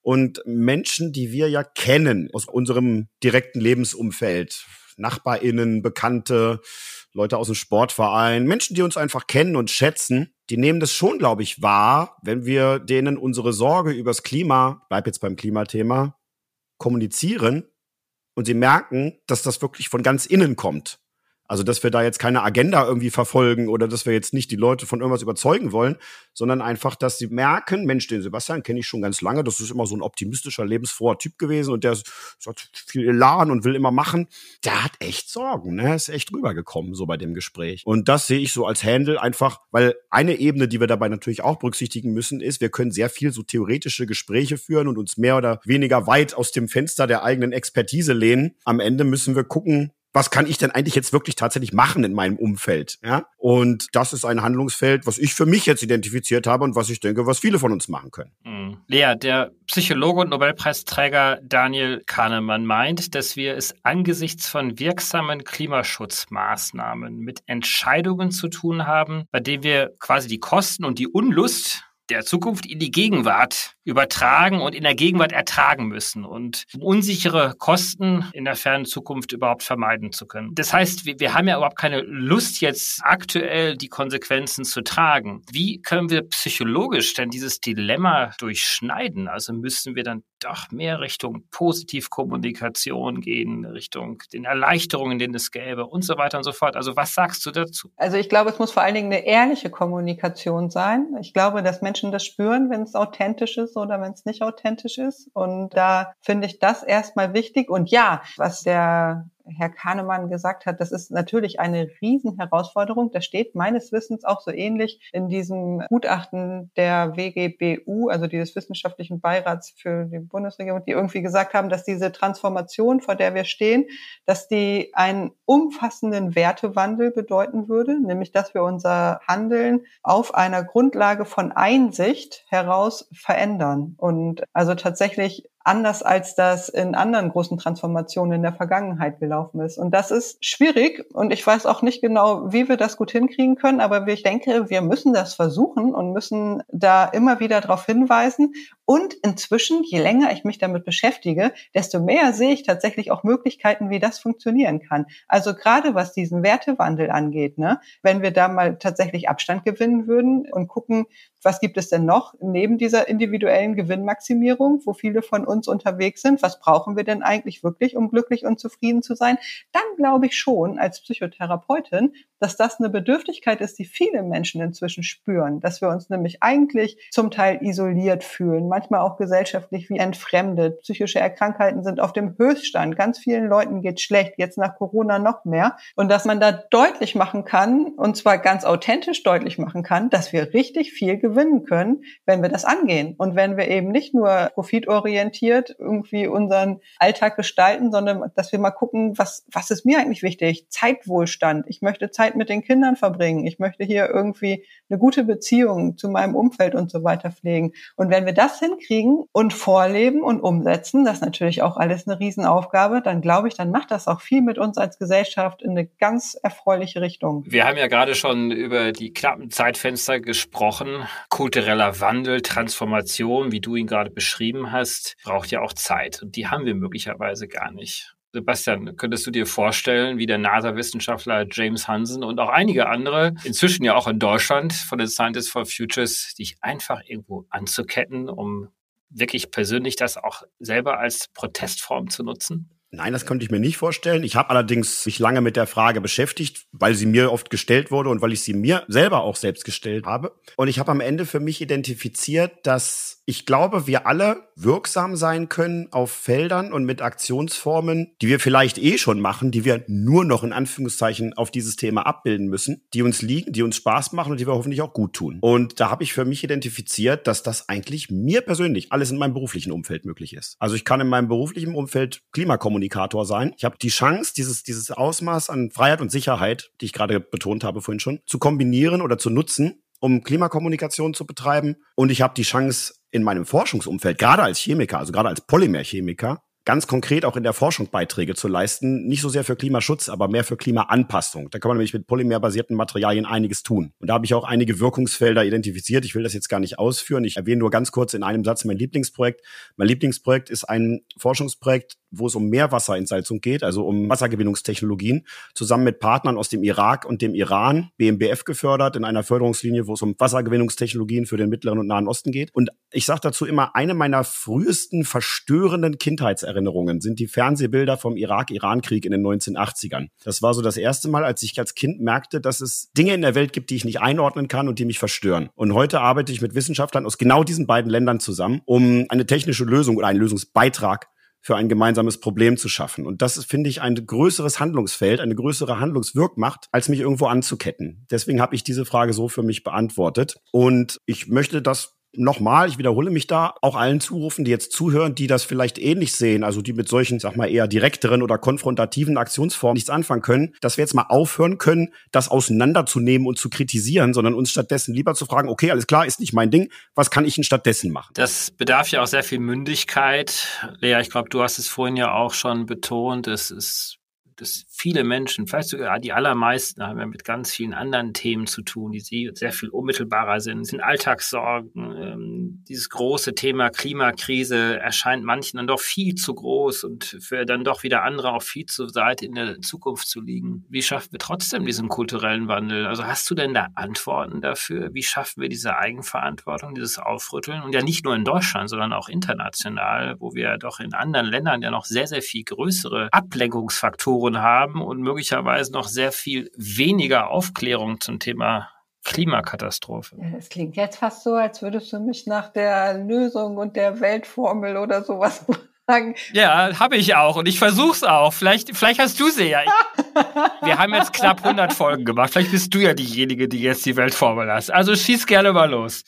und Menschen, die wir ja kennen aus unserem direkten Lebensumfeld, Nachbarinnen, Bekannte, Leute aus dem Sportverein, Menschen, die uns einfach kennen und schätzen, die nehmen das schon, glaube ich, wahr, wenn wir denen unsere Sorge übers Klima, bleib jetzt beim Klimathema, kommunizieren und sie merken, dass das wirklich von ganz innen kommt. Also, dass wir da jetzt keine Agenda irgendwie verfolgen oder dass wir jetzt nicht die Leute von irgendwas überzeugen wollen, sondern einfach, dass sie merken, Mensch, den Sebastian kenne ich schon ganz lange, das ist immer so ein optimistischer, lebensfroher Typ gewesen und der hat viel Elan und will immer machen. Der hat echt Sorgen, ne? Ist echt rübergekommen so bei dem Gespräch. Und das sehe ich so als Handle einfach, weil eine Ebene, die wir dabei natürlich auch berücksichtigen müssen, ist, wir können sehr viel so theoretische Gespräche führen und uns mehr oder weniger weit aus dem Fenster der eigenen Expertise lehnen. Am Ende müssen wir gucken, was kann ich denn eigentlich jetzt wirklich tatsächlich machen in meinem Umfeld? Ja? Und das ist ein Handlungsfeld, was ich für mich jetzt identifiziert habe und was ich denke, was viele von uns machen können. Mhm. Lea, der Psychologe und Nobelpreisträger Daniel Kahnemann meint, dass wir es angesichts von wirksamen Klimaschutzmaßnahmen mit Entscheidungen zu tun haben, bei denen wir quasi die Kosten und die Unlust der Zukunft in die Gegenwart übertragen und in der Gegenwart ertragen müssen und um unsichere Kosten in der fernen Zukunft überhaupt vermeiden zu können. Das heißt, wir, wir haben ja überhaupt keine Lust jetzt aktuell die Konsequenzen zu tragen. Wie können wir psychologisch denn dieses Dilemma durchschneiden? Also müssen wir dann doch mehr Richtung Positivkommunikation gehen, Richtung den Erleichterungen, denen es gäbe und so weiter und so fort. Also was sagst du dazu? Also ich glaube, es muss vor allen Dingen eine ehrliche Kommunikation sein. Ich glaube, dass Menschen das spüren, wenn es authentisch ist oder wenn es nicht authentisch ist. Und da finde ich das erstmal wichtig. Und ja, was der Herr Kahnemann gesagt hat, das ist natürlich eine Riesenherausforderung. Das steht meines Wissens auch so ähnlich in diesem Gutachten der WGBU, also dieses Wissenschaftlichen Beirats für die Bundesregierung, die irgendwie gesagt haben, dass diese Transformation, vor der wir stehen, dass die einen umfassenden Wertewandel bedeuten würde, nämlich dass wir unser Handeln auf einer Grundlage von Einsicht heraus verändern und also tatsächlich anders als das in anderen großen Transformationen in der Vergangenheit gelaufen ist. Und das ist schwierig und ich weiß auch nicht genau, wie wir das gut hinkriegen können, aber ich denke, wir müssen das versuchen und müssen da immer wieder darauf hinweisen. Und inzwischen, je länger ich mich damit beschäftige, desto mehr sehe ich tatsächlich auch Möglichkeiten, wie das funktionieren kann. Also gerade was diesen Wertewandel angeht, ne, wenn wir da mal tatsächlich Abstand gewinnen würden und gucken, was gibt es denn noch neben dieser individuellen Gewinnmaximierung, wo viele von uns unterwegs sind? Was brauchen wir denn eigentlich wirklich, um glücklich und zufrieden zu sein? Dann glaube ich schon als Psychotherapeutin, dass das eine Bedürftigkeit ist, die viele Menschen inzwischen spüren, dass wir uns nämlich eigentlich zum Teil isoliert fühlen, manchmal auch gesellschaftlich wie entfremdet. Psychische Erkrankheiten sind auf dem Höchststand. Ganz vielen Leuten geht schlecht, jetzt nach Corona noch mehr. Und dass man da deutlich machen kann, und zwar ganz authentisch deutlich machen kann, dass wir richtig viel gewinnen können, wenn wir das angehen. Und wenn wir eben nicht nur profitorientiert irgendwie unseren Alltag gestalten, sondern dass wir mal gucken, was, was ist mir eigentlich wichtig? Zeitwohlstand. Ich möchte Zeit mit den Kindern verbringen. Ich möchte hier irgendwie eine gute Beziehung zu meinem Umfeld und so weiter pflegen. Und wenn wir das hinkriegen und vorleben und umsetzen, das ist natürlich auch alles eine Riesenaufgabe, dann glaube ich, dann macht das auch viel mit uns als Gesellschaft in eine ganz erfreuliche Richtung. Wir haben ja gerade schon über die knappen Zeitfenster gesprochen. Kultureller Wandel, Transformation, wie du ihn gerade beschrieben hast, braucht ja auch Zeit. Und die haben wir möglicherweise gar nicht. Sebastian, könntest du dir vorstellen, wie der NASA-Wissenschaftler James Hansen und auch einige andere, inzwischen ja auch in Deutschland von den Scientists for Futures, dich einfach irgendwo anzuketten, um wirklich persönlich das auch selber als Protestform zu nutzen? Nein, das könnte ich mir nicht vorstellen. Ich habe allerdings mich lange mit der Frage beschäftigt, weil sie mir oft gestellt wurde und weil ich sie mir selber auch selbst gestellt habe. Und ich habe am Ende für mich identifiziert, dass ich glaube, wir alle wirksam sein können auf Feldern und mit Aktionsformen, die wir vielleicht eh schon machen, die wir nur noch in Anführungszeichen auf dieses Thema abbilden müssen, die uns liegen, die uns Spaß machen und die wir hoffentlich auch gut tun. Und da habe ich für mich identifiziert, dass das eigentlich mir persönlich alles in meinem beruflichen Umfeld möglich ist. Also ich kann in meinem beruflichen Umfeld Klimakommunikator sein. Ich habe die Chance, dieses, dieses Ausmaß an Freiheit und Sicherheit, die ich gerade betont habe vorhin schon, zu kombinieren oder zu nutzen, um Klimakommunikation zu betreiben. Und ich habe die Chance, in meinem Forschungsumfeld, gerade als Chemiker, also gerade als Polymerchemiker, ganz konkret auch in der Forschung Beiträge zu leisten. Nicht so sehr für Klimaschutz, aber mehr für Klimaanpassung. Da kann man nämlich mit polymerbasierten Materialien einiges tun. Und da habe ich auch einige Wirkungsfelder identifiziert. Ich will das jetzt gar nicht ausführen. Ich erwähne nur ganz kurz in einem Satz mein Lieblingsprojekt. Mein Lieblingsprojekt ist ein Forschungsprojekt, wo es um Meerwasserentsalzung geht, also um Wassergewinnungstechnologien, zusammen mit Partnern aus dem Irak und dem Iran, BMBF gefördert, in einer Förderungslinie, wo es um Wassergewinnungstechnologien für den Mittleren und Nahen Osten geht. Und ich sage dazu immer, eine meiner frühesten verstörenden Kindheitserinnerungen sind die Fernsehbilder vom Irak-Iran-Krieg in den 1980ern. Das war so das erste Mal, als ich als Kind merkte, dass es Dinge in der Welt gibt, die ich nicht einordnen kann und die mich verstören. Und heute arbeite ich mit Wissenschaftlern aus genau diesen beiden Ländern zusammen, um eine technische Lösung oder einen Lösungsbeitrag für ein gemeinsames Problem zu schaffen. Und das finde ich, ein größeres Handlungsfeld, eine größere Handlungswirkmacht, als mich irgendwo anzuketten. Deswegen habe ich diese Frage so für mich beantwortet. Und ich möchte das nochmal, ich wiederhole mich da, auch allen zurufen, die jetzt zuhören, die das vielleicht ähnlich sehen, also die mit solchen, sag mal, eher direkteren oder konfrontativen Aktionsformen nichts anfangen können, dass wir jetzt mal aufhören können, das auseinanderzunehmen und zu kritisieren, sondern uns stattdessen lieber zu fragen, okay, alles klar, ist nicht mein Ding, was kann ich denn stattdessen machen? Das bedarf ja auch sehr viel Mündigkeit. Lea, ich glaube, du hast es vorhin ja auch schon betont, es ist dass viele Menschen, vielleicht sogar die allermeisten, haben ja mit ganz vielen anderen Themen zu tun, die sehr viel unmittelbarer sind, sind Alltagssorgen. Ähm, dieses große Thema Klimakrise erscheint manchen dann doch viel zu groß und für dann doch wieder andere auch viel zu weit in der Zukunft zu liegen. Wie schaffen wir trotzdem diesen kulturellen Wandel? Also hast du denn da Antworten dafür? Wie schaffen wir diese Eigenverantwortung, dieses Aufrütteln? Und ja nicht nur in Deutschland, sondern auch international, wo wir doch in anderen Ländern ja noch sehr, sehr viel größere Ablenkungsfaktoren Spuren haben und möglicherweise noch sehr viel weniger Aufklärung zum Thema Klimakatastrophe. Es klingt jetzt fast so, als würdest du mich nach der Lösung und der Weltformel oder sowas fragen. Ja, habe ich auch und ich versuch's auch. Vielleicht, vielleicht hast du sie ja. Wir haben jetzt knapp 100 Folgen gemacht. Vielleicht bist du ja diejenige, die jetzt die Weltformel hast. Also schieß gerne mal los.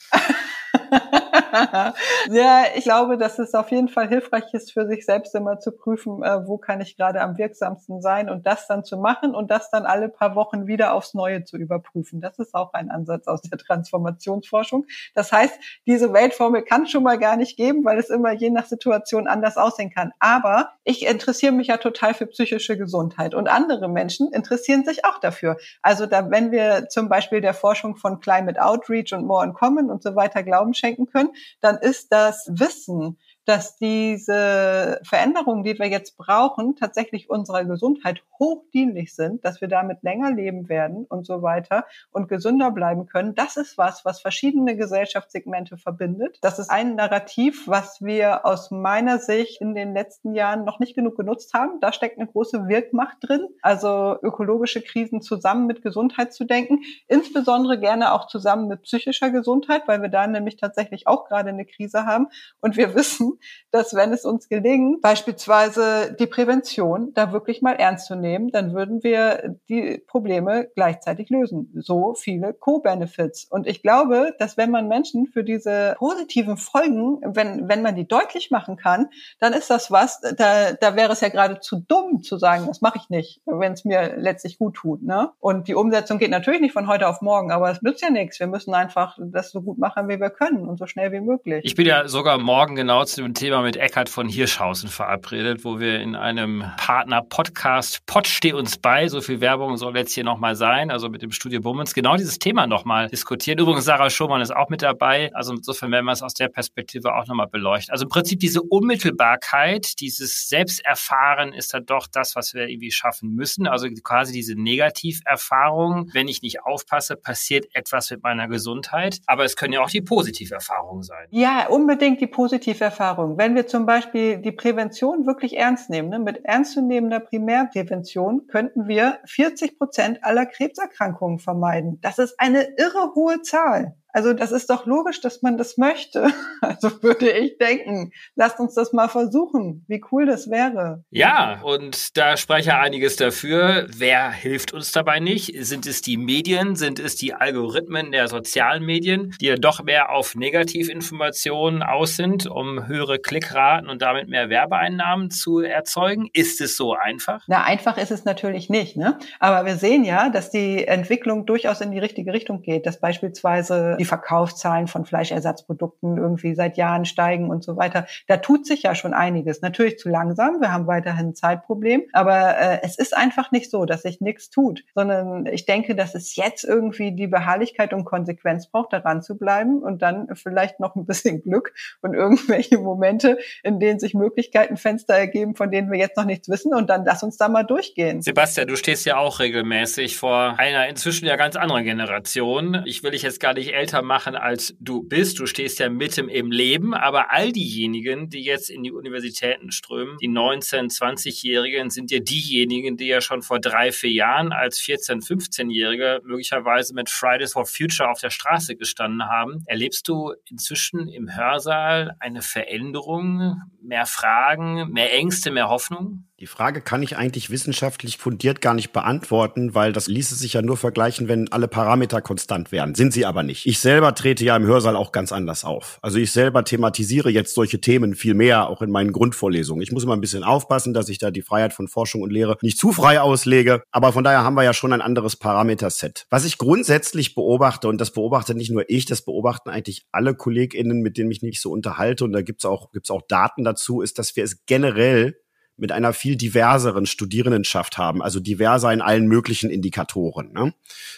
ja, ich glaube, dass es auf jeden Fall hilfreich ist, für sich selbst immer zu prüfen, äh, wo kann ich gerade am wirksamsten sein und das dann zu machen und das dann alle paar Wochen wieder aufs Neue zu überprüfen. Das ist auch ein Ansatz aus der Transformationsforschung. Das heißt, diese Weltformel kann schon mal gar nicht geben, weil es immer je nach Situation anders aussehen kann. Aber ich interessiere mich ja total für psychische Gesundheit und andere Menschen interessieren sich auch dafür. Also da, wenn wir zum Beispiel der Forschung von Climate Outreach und More in Common und so weiter Glauben schenken können, dann ist das Wissen dass diese Veränderungen, die wir jetzt brauchen, tatsächlich unserer Gesundheit hochdienlich sind, dass wir damit länger leben werden und so weiter und gesünder bleiben können. Das ist was, was verschiedene Gesellschaftssegmente verbindet. Das ist ein Narrativ, was wir aus meiner Sicht in den letzten Jahren noch nicht genug genutzt haben. Da steckt eine große Wirkmacht drin, also ökologische Krisen zusammen mit Gesundheit zu denken, insbesondere gerne auch zusammen mit psychischer Gesundheit, weil wir da nämlich tatsächlich auch gerade eine Krise haben und wir wissen, dass wenn es uns gelingt, beispielsweise die Prävention da wirklich mal ernst zu nehmen, dann würden wir die Probleme gleichzeitig lösen. So viele Co-Benefits. Und ich glaube, dass wenn man Menschen für diese positiven Folgen, wenn, wenn man die deutlich machen kann, dann ist das was, da, da wäre es ja gerade zu dumm zu sagen, das mache ich nicht, wenn es mir letztlich gut tut. Ne? Und die Umsetzung geht natürlich nicht von heute auf morgen, aber es nützt ja nichts. Wir müssen einfach das so gut machen, wie wir können und so schnell wie möglich. Ich bin ja sogar morgen genau zu dem Thema mit Eckhard von Hirschhausen verabredet, wo wir in einem Partner-Podcast Pod steh uns bei, so viel Werbung soll jetzt hier nochmal sein, also mit dem Studio Bummens, genau dieses Thema nochmal diskutieren. Übrigens, Sarah Schumann ist auch mit dabei. Also insofern werden wir es aus der Perspektive auch nochmal beleuchten. Also im Prinzip diese Unmittelbarkeit, dieses Selbsterfahren ist dann doch das, was wir irgendwie schaffen müssen. Also quasi diese Negativerfahrung. Wenn ich nicht aufpasse, passiert etwas mit meiner Gesundheit. Aber es können ja auch die Positiverfahrungen sein. Ja, unbedingt die Positiverfahrung. Erfahrung. Wenn wir zum Beispiel die Prävention wirklich ernst nehmen, ne, mit ernstzunehmender Primärprävention könnten wir 40 Prozent aller Krebserkrankungen vermeiden. Das ist eine irre hohe Zahl. Also das ist doch logisch, dass man das möchte. Also würde ich denken, lasst uns das mal versuchen, wie cool das wäre. Ja, und da spreche einiges dafür. Wer hilft uns dabei nicht? Sind es die Medien? Sind es die Algorithmen der sozialen Medien, die ja doch mehr auf Negativinformationen aus sind, um höhere Klickraten und damit mehr Werbeeinnahmen zu erzeugen? Ist es so einfach? Na, einfach ist es natürlich nicht. Ne? Aber wir sehen ja, dass die Entwicklung durchaus in die richtige Richtung geht, dass beispielsweise die Verkaufszahlen von Fleischersatzprodukten irgendwie seit Jahren steigen und so weiter. Da tut sich ja schon einiges. Natürlich zu langsam, wir haben weiterhin ein Zeitproblem, aber äh, es ist einfach nicht so, dass sich nichts tut, sondern ich denke, dass es jetzt irgendwie die Beharrlichkeit und Konsequenz braucht, daran zu bleiben und dann vielleicht noch ein bisschen Glück und irgendwelche Momente, in denen sich Möglichkeiten, Fenster ergeben, von denen wir jetzt noch nichts wissen und dann lass uns da mal durchgehen. Sebastian, du stehst ja auch regelmäßig vor einer inzwischen ja ganz anderen Generation. Ich will dich jetzt gar nicht älter machen, als du bist. Du stehst ja mitten im Leben, aber all diejenigen, die jetzt in die Universitäten strömen, die 19-, 20-Jährigen, sind ja diejenigen, die ja schon vor drei, vier Jahren als 14-, 15-Jährige möglicherweise mit Fridays for Future auf der Straße gestanden haben. Erlebst du inzwischen im Hörsaal eine Veränderung, mehr Fragen, mehr Ängste, mehr Hoffnung? Die Frage kann ich eigentlich wissenschaftlich fundiert gar nicht beantworten, weil das ließe sich ja nur vergleichen, wenn alle Parameter konstant wären. Sind sie aber nicht. Ich selber trete ja im Hörsaal auch ganz anders auf. Also ich selber thematisiere jetzt solche Themen viel mehr, auch in meinen Grundvorlesungen. Ich muss immer ein bisschen aufpassen, dass ich da die Freiheit von Forschung und Lehre nicht zu frei auslege. Aber von daher haben wir ja schon ein anderes Parameterset. Was ich grundsätzlich beobachte, und das beobachte nicht nur ich, das beobachten eigentlich alle KollegInnen, mit denen ich mich so unterhalte, und da gibt's auch, gibt's auch Daten dazu, ist, dass wir es generell mit einer viel diverseren Studierendenschaft haben, also diverser in allen möglichen Indikatoren. Ne?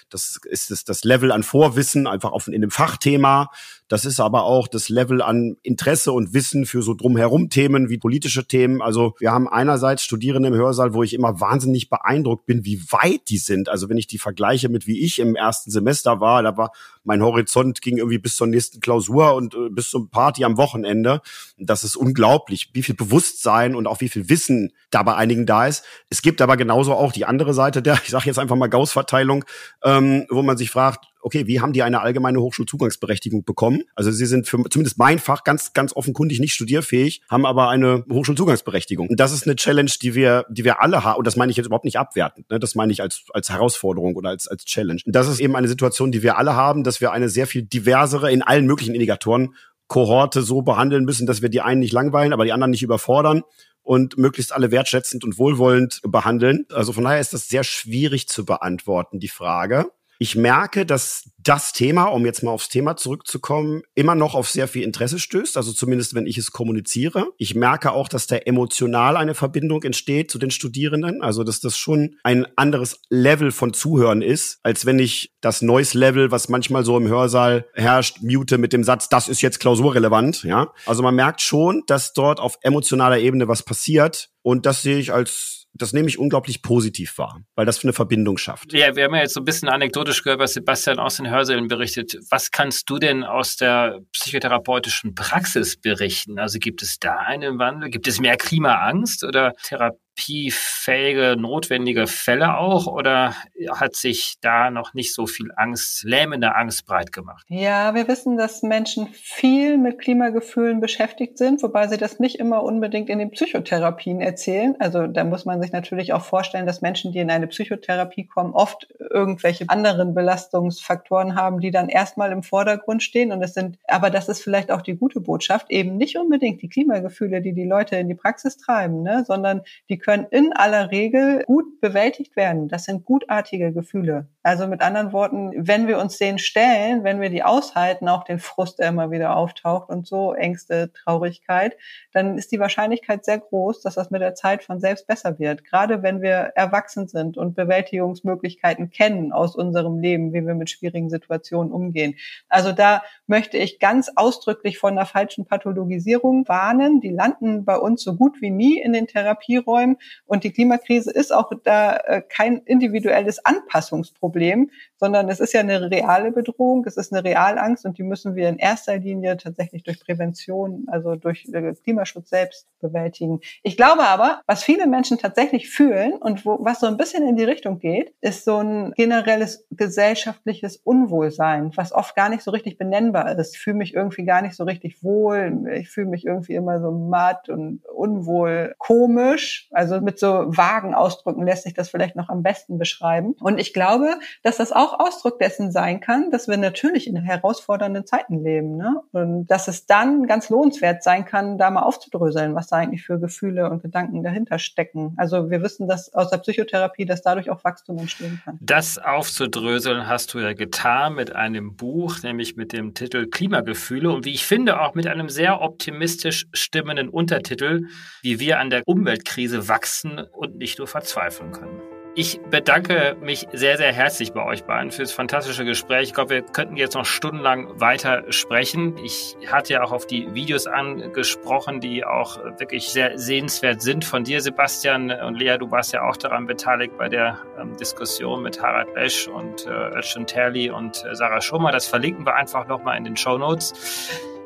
Das ist das, Level an Vorwissen einfach auf in einem Fachthema. Das ist aber auch das Level an Interesse und Wissen für so drumherum Themen wie politische Themen. Also wir haben einerseits Studierende im Hörsaal, wo ich immer wahnsinnig beeindruckt bin, wie weit die sind. Also wenn ich die vergleiche mit wie ich im ersten Semester war, da war mein Horizont ging irgendwie bis zur nächsten Klausur und äh, bis zum Party am Wochenende. Das ist unglaublich, wie viel Bewusstsein und auch wie viel Wissen da bei einigen da ist. Es gibt aber genauso auch die andere Seite der, ich sage jetzt einfach mal Gauss-Verteilung, ähm, wo man sich fragt, okay, wie haben die eine allgemeine Hochschulzugangsberechtigung bekommen? Also sie sind für zumindest mein Fach ganz, ganz offenkundig nicht studierfähig, haben aber eine Hochschulzugangsberechtigung. Und das ist eine Challenge, die wir, die wir alle haben. Und das meine ich jetzt überhaupt nicht abwertend. Ne? Das meine ich als, als Herausforderung oder als, als Challenge. Und das ist eben eine Situation, die wir alle haben, dass wir eine sehr viel diversere in allen möglichen Indikatoren Kohorte so behandeln müssen, dass wir die einen nicht langweilen, aber die anderen nicht überfordern und möglichst alle wertschätzend und wohlwollend behandeln. Also von daher ist das sehr schwierig zu beantworten, die Frage. Ich merke, dass das Thema, um jetzt mal aufs Thema zurückzukommen, immer noch auf sehr viel Interesse stößt, also zumindest wenn ich es kommuniziere. Ich merke auch, dass da emotional eine Verbindung entsteht zu den Studierenden, also dass das schon ein anderes Level von Zuhören ist, als wenn ich das Noise Level, was manchmal so im Hörsaal herrscht, mute mit dem Satz, das ist jetzt klausurrelevant, ja? Also man merkt schon, dass dort auf emotionaler Ebene was passiert und das sehe ich als das nehme ich unglaublich positiv wahr, weil das für eine Verbindung schafft. Ja, wir haben ja jetzt so ein bisschen anekdotisch gehört, was Sebastian aus den Hörsälen berichtet. Was kannst du denn aus der psychotherapeutischen Praxis berichten? Also gibt es da einen Wandel? Gibt es mehr Klimaangst oder Therapie? Therapiefähige, notwendige Fälle auch oder hat sich da noch nicht so viel Angst, lähmende Angst breit gemacht? Ja, wir wissen, dass Menschen viel mit Klimagefühlen beschäftigt sind, wobei sie das nicht immer unbedingt in den Psychotherapien erzählen. Also da muss man sich natürlich auch vorstellen, dass Menschen, die in eine Psychotherapie kommen, oft irgendwelche anderen Belastungsfaktoren haben, die dann erstmal im Vordergrund stehen. Und es sind, aber das ist vielleicht auch die gute Botschaft, eben nicht unbedingt die Klimagefühle, die die Leute in die Praxis treiben, ne, sondern die können in aller Regel gut bewältigt werden. Das sind gutartige Gefühle. Also mit anderen Worten, wenn wir uns denen stellen, wenn wir die aushalten, auch den Frust, der immer wieder auftaucht und so, Ängste, Traurigkeit, dann ist die Wahrscheinlichkeit sehr groß, dass das mit der Zeit von selbst besser wird. Gerade wenn wir erwachsen sind und Bewältigungsmöglichkeiten kennen aus unserem Leben, wie wir mit schwierigen Situationen umgehen. Also da möchte ich ganz ausdrücklich von einer falschen Pathologisierung warnen. Die landen bei uns so gut wie nie in den Therapieräumen. Und die Klimakrise ist auch da äh, kein individuelles Anpassungsproblem, sondern es ist ja eine reale Bedrohung, es ist eine Realangst und die müssen wir in erster Linie tatsächlich durch Prävention, also durch äh, Klimaschutz selbst bewältigen. Ich glaube aber, was viele Menschen tatsächlich fühlen und wo, was so ein bisschen in die Richtung geht, ist so ein generelles gesellschaftliches Unwohlsein, was oft gar nicht so richtig benennbar ist. Ich fühle mich irgendwie gar nicht so richtig wohl, ich fühle mich irgendwie immer so matt und unwohl, komisch. Mit so vagen Ausdrücken lässt sich das vielleicht noch am besten beschreiben. Und ich glaube, dass das auch Ausdruck dessen sein kann, dass wir natürlich in herausfordernden Zeiten leben. Ne? Und dass es dann ganz lohnenswert sein kann, da mal aufzudröseln, was da eigentlich für Gefühle und Gedanken dahinter stecken. Also wir wissen das aus der Psychotherapie, dass dadurch auch Wachstum entstehen kann. Das aufzudröseln hast du ja getan mit einem Buch, nämlich mit dem Titel Klimagefühle und wie ich finde auch mit einem sehr optimistisch stimmenden Untertitel, wie wir an der Umweltkrise wachsen und nicht nur verzweifeln können. Ich bedanke mich sehr, sehr herzlich bei euch beiden für das fantastische Gespräch. Ich glaube, wir könnten jetzt noch stundenlang weiter sprechen. Ich hatte ja auch auf die Videos angesprochen, die auch wirklich sehr sehenswert sind von dir, Sebastian. Und Lea, du warst ja auch daran beteiligt bei der ähm, Diskussion mit Harald Lesch und äh, Özcan Terli und äh, Sarah Schummer. Das verlinken wir einfach nochmal in den Show Notes.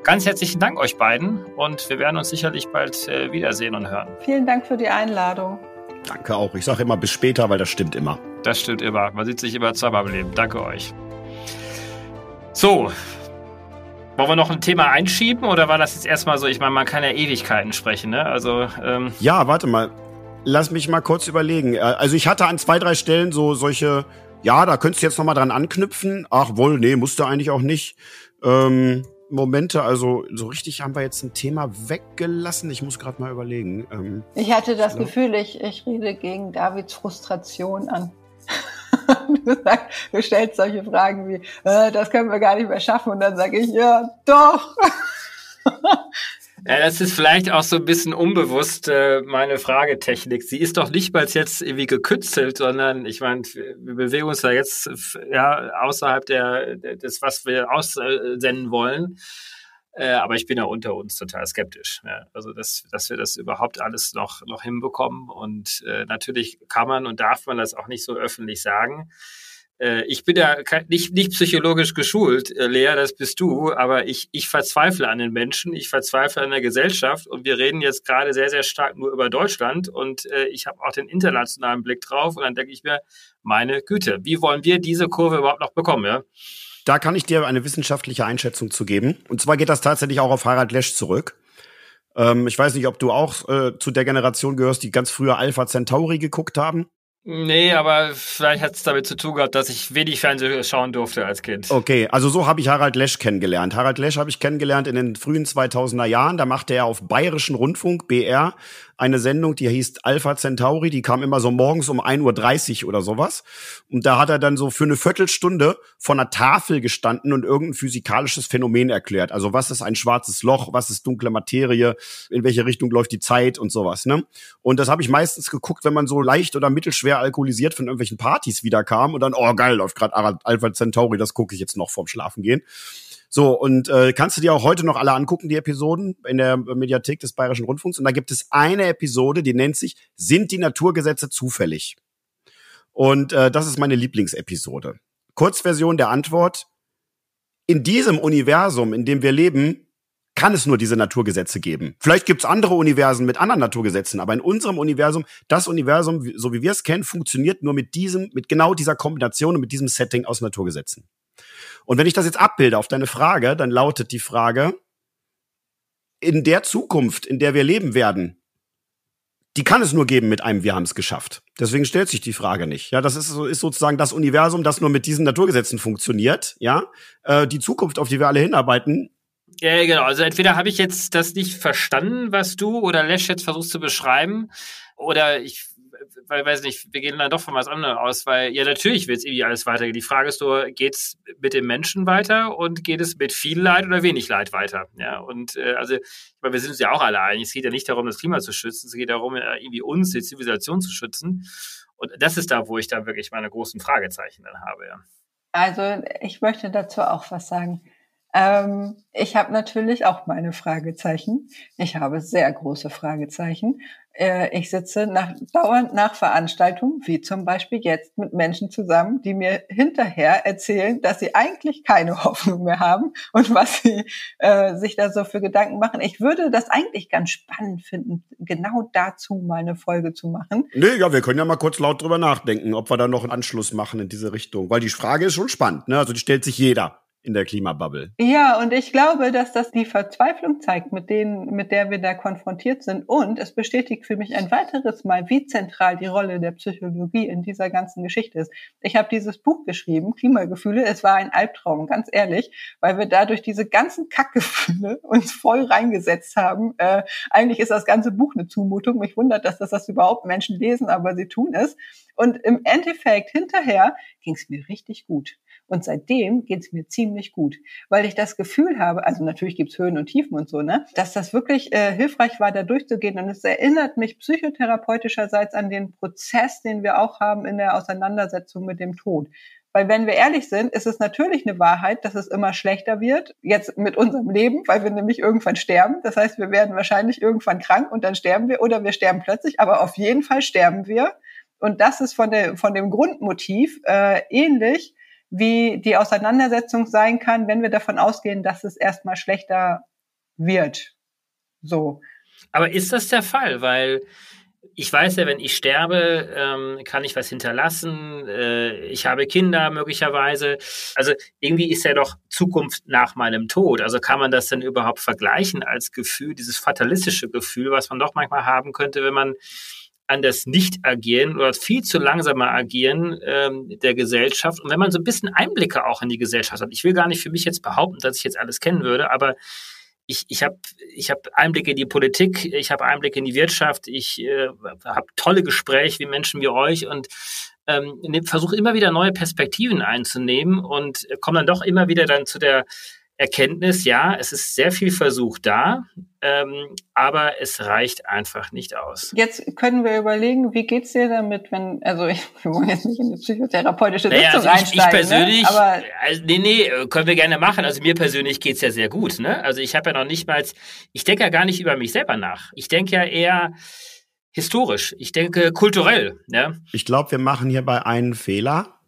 Ganz herzlichen Dank euch beiden und wir werden uns sicherlich bald äh, wiedersehen und hören. Vielen Dank für die Einladung. Danke auch. Ich sage immer bis später, weil das stimmt immer. Das stimmt immer. Man sieht sich immer zweimal im Leben. Danke euch. So. Wollen wir noch ein Thema einschieben oder war das jetzt erstmal so? Ich meine, man kann ja Ewigkeiten sprechen, ne? Also. Ähm ja, warte mal. Lass mich mal kurz überlegen. Äh, also ich hatte an zwei, drei Stellen so solche, ja, da könntest du jetzt nochmal dran anknüpfen. Ach wohl, nee, musste eigentlich auch nicht. Ähm, Momente. Also so richtig haben wir jetzt ein Thema weggelassen. Ich muss gerade mal überlegen. Ähm, ich hatte das glaub, Gefühl, ich, ich rede gegen Davids Frustration an. du, du stellst solche Fragen wie, äh, das können wir gar nicht mehr schaffen. Und dann sage ich, ja, doch. Ja, das ist vielleicht auch so ein bisschen unbewusst äh, meine Fragetechnik. Sie ist doch nicht mal jetzt irgendwie gekützelt, sondern ich meine, wir bewegen uns da jetzt ja außerhalb der, des, was wir aussenden wollen. Äh, aber ich bin ja unter uns total skeptisch. Ja. Also, dass, dass wir das überhaupt alles noch, noch hinbekommen. Und äh, natürlich kann man und darf man das auch nicht so öffentlich sagen. Äh, ich bin ja nicht, nicht psychologisch geschult, äh, Lea, das bist du, aber ich, ich verzweifle an den Menschen, ich verzweifle an der Gesellschaft und wir reden jetzt gerade sehr, sehr stark nur über Deutschland und äh, ich habe auch den internationalen Blick drauf und dann denke ich mir, meine Güte, wie wollen wir diese Kurve überhaupt noch bekommen, ja? Da kann ich dir eine wissenschaftliche Einschätzung zu geben. Und zwar geht das tatsächlich auch auf Harald Lesch zurück. Ähm, ich weiß nicht, ob du auch äh, zu der Generation gehörst, die ganz früher Alpha Centauri geguckt haben. Nee, aber vielleicht hat es damit zu tun gehabt, dass ich wenig Fernsehen schauen durfte als Kind. Okay, also so habe ich Harald Lesch kennengelernt. Harald Lesch habe ich kennengelernt in den frühen 2000er Jahren. Da machte er auf Bayerischen Rundfunk, BR, eine Sendung, die hieß Alpha Centauri, die kam immer so morgens um 1.30 Uhr oder sowas. Und da hat er dann so für eine Viertelstunde von einer Tafel gestanden und irgendein physikalisches Phänomen erklärt. Also was ist ein schwarzes Loch, was ist dunkle Materie, in welche Richtung läuft die Zeit und sowas. Ne? Und das habe ich meistens geguckt, wenn man so leicht oder mittelschwer alkoholisiert von irgendwelchen Partys wiederkam und dann, oh geil, läuft gerade Alpha Centauri, das gucke ich jetzt noch vorm Schlafengehen. So, und äh, kannst du dir auch heute noch alle angucken, die Episoden in der Mediathek des Bayerischen Rundfunks. Und da gibt es eine Episode, die nennt sich Sind die Naturgesetze zufällig? Und äh, das ist meine Lieblingsepisode. Kurzversion der Antwort. In diesem Universum, in dem wir leben, kann es nur diese Naturgesetze geben. Vielleicht gibt es andere Universen mit anderen Naturgesetzen, aber in unserem Universum, das Universum, so wie wir es kennen, funktioniert nur mit diesem, mit genau dieser Kombination und mit diesem Setting aus Naturgesetzen. Und wenn ich das jetzt abbilde auf deine Frage, dann lautet die Frage, in der Zukunft, in der wir leben werden, die kann es nur geben mit einem Wir haben es geschafft. Deswegen stellt sich die Frage nicht. Ja, das ist, ist sozusagen das Universum, das nur mit diesen Naturgesetzen funktioniert. Ja, äh, die Zukunft, auf die wir alle hinarbeiten. Ja, genau. Also entweder habe ich jetzt das nicht verstanden, was du oder Lesch jetzt versuchst zu beschreiben, oder ich weil, weiß nicht, wir gehen dann doch von was anderem aus, weil ja, natürlich wird es irgendwie alles weitergehen. Die Frage ist nur, geht es mit dem Menschen weiter und geht es mit viel Leid oder wenig Leid weiter? Ja, und äh, also, weil wir sind uns ja auch alle einig, es geht ja nicht darum, das Klima zu schützen, es geht darum, äh, irgendwie uns, die Zivilisation zu schützen. Und das ist da, wo ich da wirklich meine großen Fragezeichen dann habe, ja. Also, ich möchte dazu auch was sagen. Ähm, ich habe natürlich auch meine Fragezeichen. Ich habe sehr große Fragezeichen. Äh, ich sitze nach, dauernd nach Veranstaltungen, wie zum Beispiel jetzt, mit Menschen zusammen, die mir hinterher erzählen, dass sie eigentlich keine Hoffnung mehr haben und was sie äh, sich da so für Gedanken machen. Ich würde das eigentlich ganz spannend finden, genau dazu mal eine Folge zu machen. Nee, ja, wir können ja mal kurz laut drüber nachdenken, ob wir da noch einen Anschluss machen in diese Richtung. Weil die Frage ist schon spannend, ne? Also die stellt sich jeder in der Klimabubble. Ja, und ich glaube, dass das die Verzweiflung zeigt, mit denen, mit der wir da konfrontiert sind. Und es bestätigt für mich ein weiteres Mal, wie zentral die Rolle der Psychologie in dieser ganzen Geschichte ist. Ich habe dieses Buch geschrieben, Klimagefühle. Es war ein Albtraum, ganz ehrlich, weil wir dadurch diese ganzen Kackgefühle uns voll reingesetzt haben. Äh, eigentlich ist das ganze Buch eine Zumutung. Mich wundert, dass das, das überhaupt Menschen lesen, aber sie tun es. Und im Endeffekt hinterher ging es mir richtig gut. Und seitdem geht's mir ziemlich gut, weil ich das Gefühl habe, also natürlich gibt's Höhen und Tiefen und so, ne, dass das wirklich äh, hilfreich war, da durchzugehen. Und es erinnert mich psychotherapeutischerseits an den Prozess, den wir auch haben in der Auseinandersetzung mit dem Tod. Weil wenn wir ehrlich sind, ist es natürlich eine Wahrheit, dass es immer schlechter wird, jetzt mit unserem Leben, weil wir nämlich irgendwann sterben. Das heißt, wir werden wahrscheinlich irgendwann krank und dann sterben wir oder wir sterben plötzlich, aber auf jeden Fall sterben wir. Und das ist von, der, von dem Grundmotiv äh, ähnlich wie die Auseinandersetzung sein kann, wenn wir davon ausgehen, dass es erstmal schlechter wird. So. Aber ist das der Fall? Weil ich weiß ja, wenn ich sterbe, ähm, kann ich was hinterlassen. Äh, ich habe Kinder möglicherweise. Also irgendwie ist ja doch Zukunft nach meinem Tod. Also kann man das denn überhaupt vergleichen als Gefühl, dieses fatalistische Gefühl, was man doch manchmal haben könnte, wenn man an das Nicht-Agieren oder viel zu langsame Agieren ähm, der Gesellschaft. Und wenn man so ein bisschen Einblicke auch in die Gesellschaft hat, ich will gar nicht für mich jetzt behaupten, dass ich jetzt alles kennen würde, aber ich, ich habe ich hab Einblicke in die Politik, ich habe Einblicke in die Wirtschaft, ich äh, habe tolle Gespräche wie Menschen wie euch und ähm, ne, versuche immer wieder neue Perspektiven einzunehmen und komme dann doch immer wieder dann zu der Erkenntnis, ja, es ist sehr viel Versuch da, ähm, aber es reicht einfach nicht aus. Jetzt können wir überlegen, wie geht's dir damit, wenn, also ich, wir wollen jetzt nicht in die psychotherapeutische Sitzung naja, also ich, ich ne? persönlich, ne? aber also, nee, nee, können wir gerne machen. Also mir persönlich geht's ja sehr gut. Ne? Also ich habe ja noch nicht mal, ich denke ja gar nicht über mich selber nach. Ich denke ja eher historisch. Ich denke kulturell. Ja? Ich glaube, wir machen hierbei einen Fehler.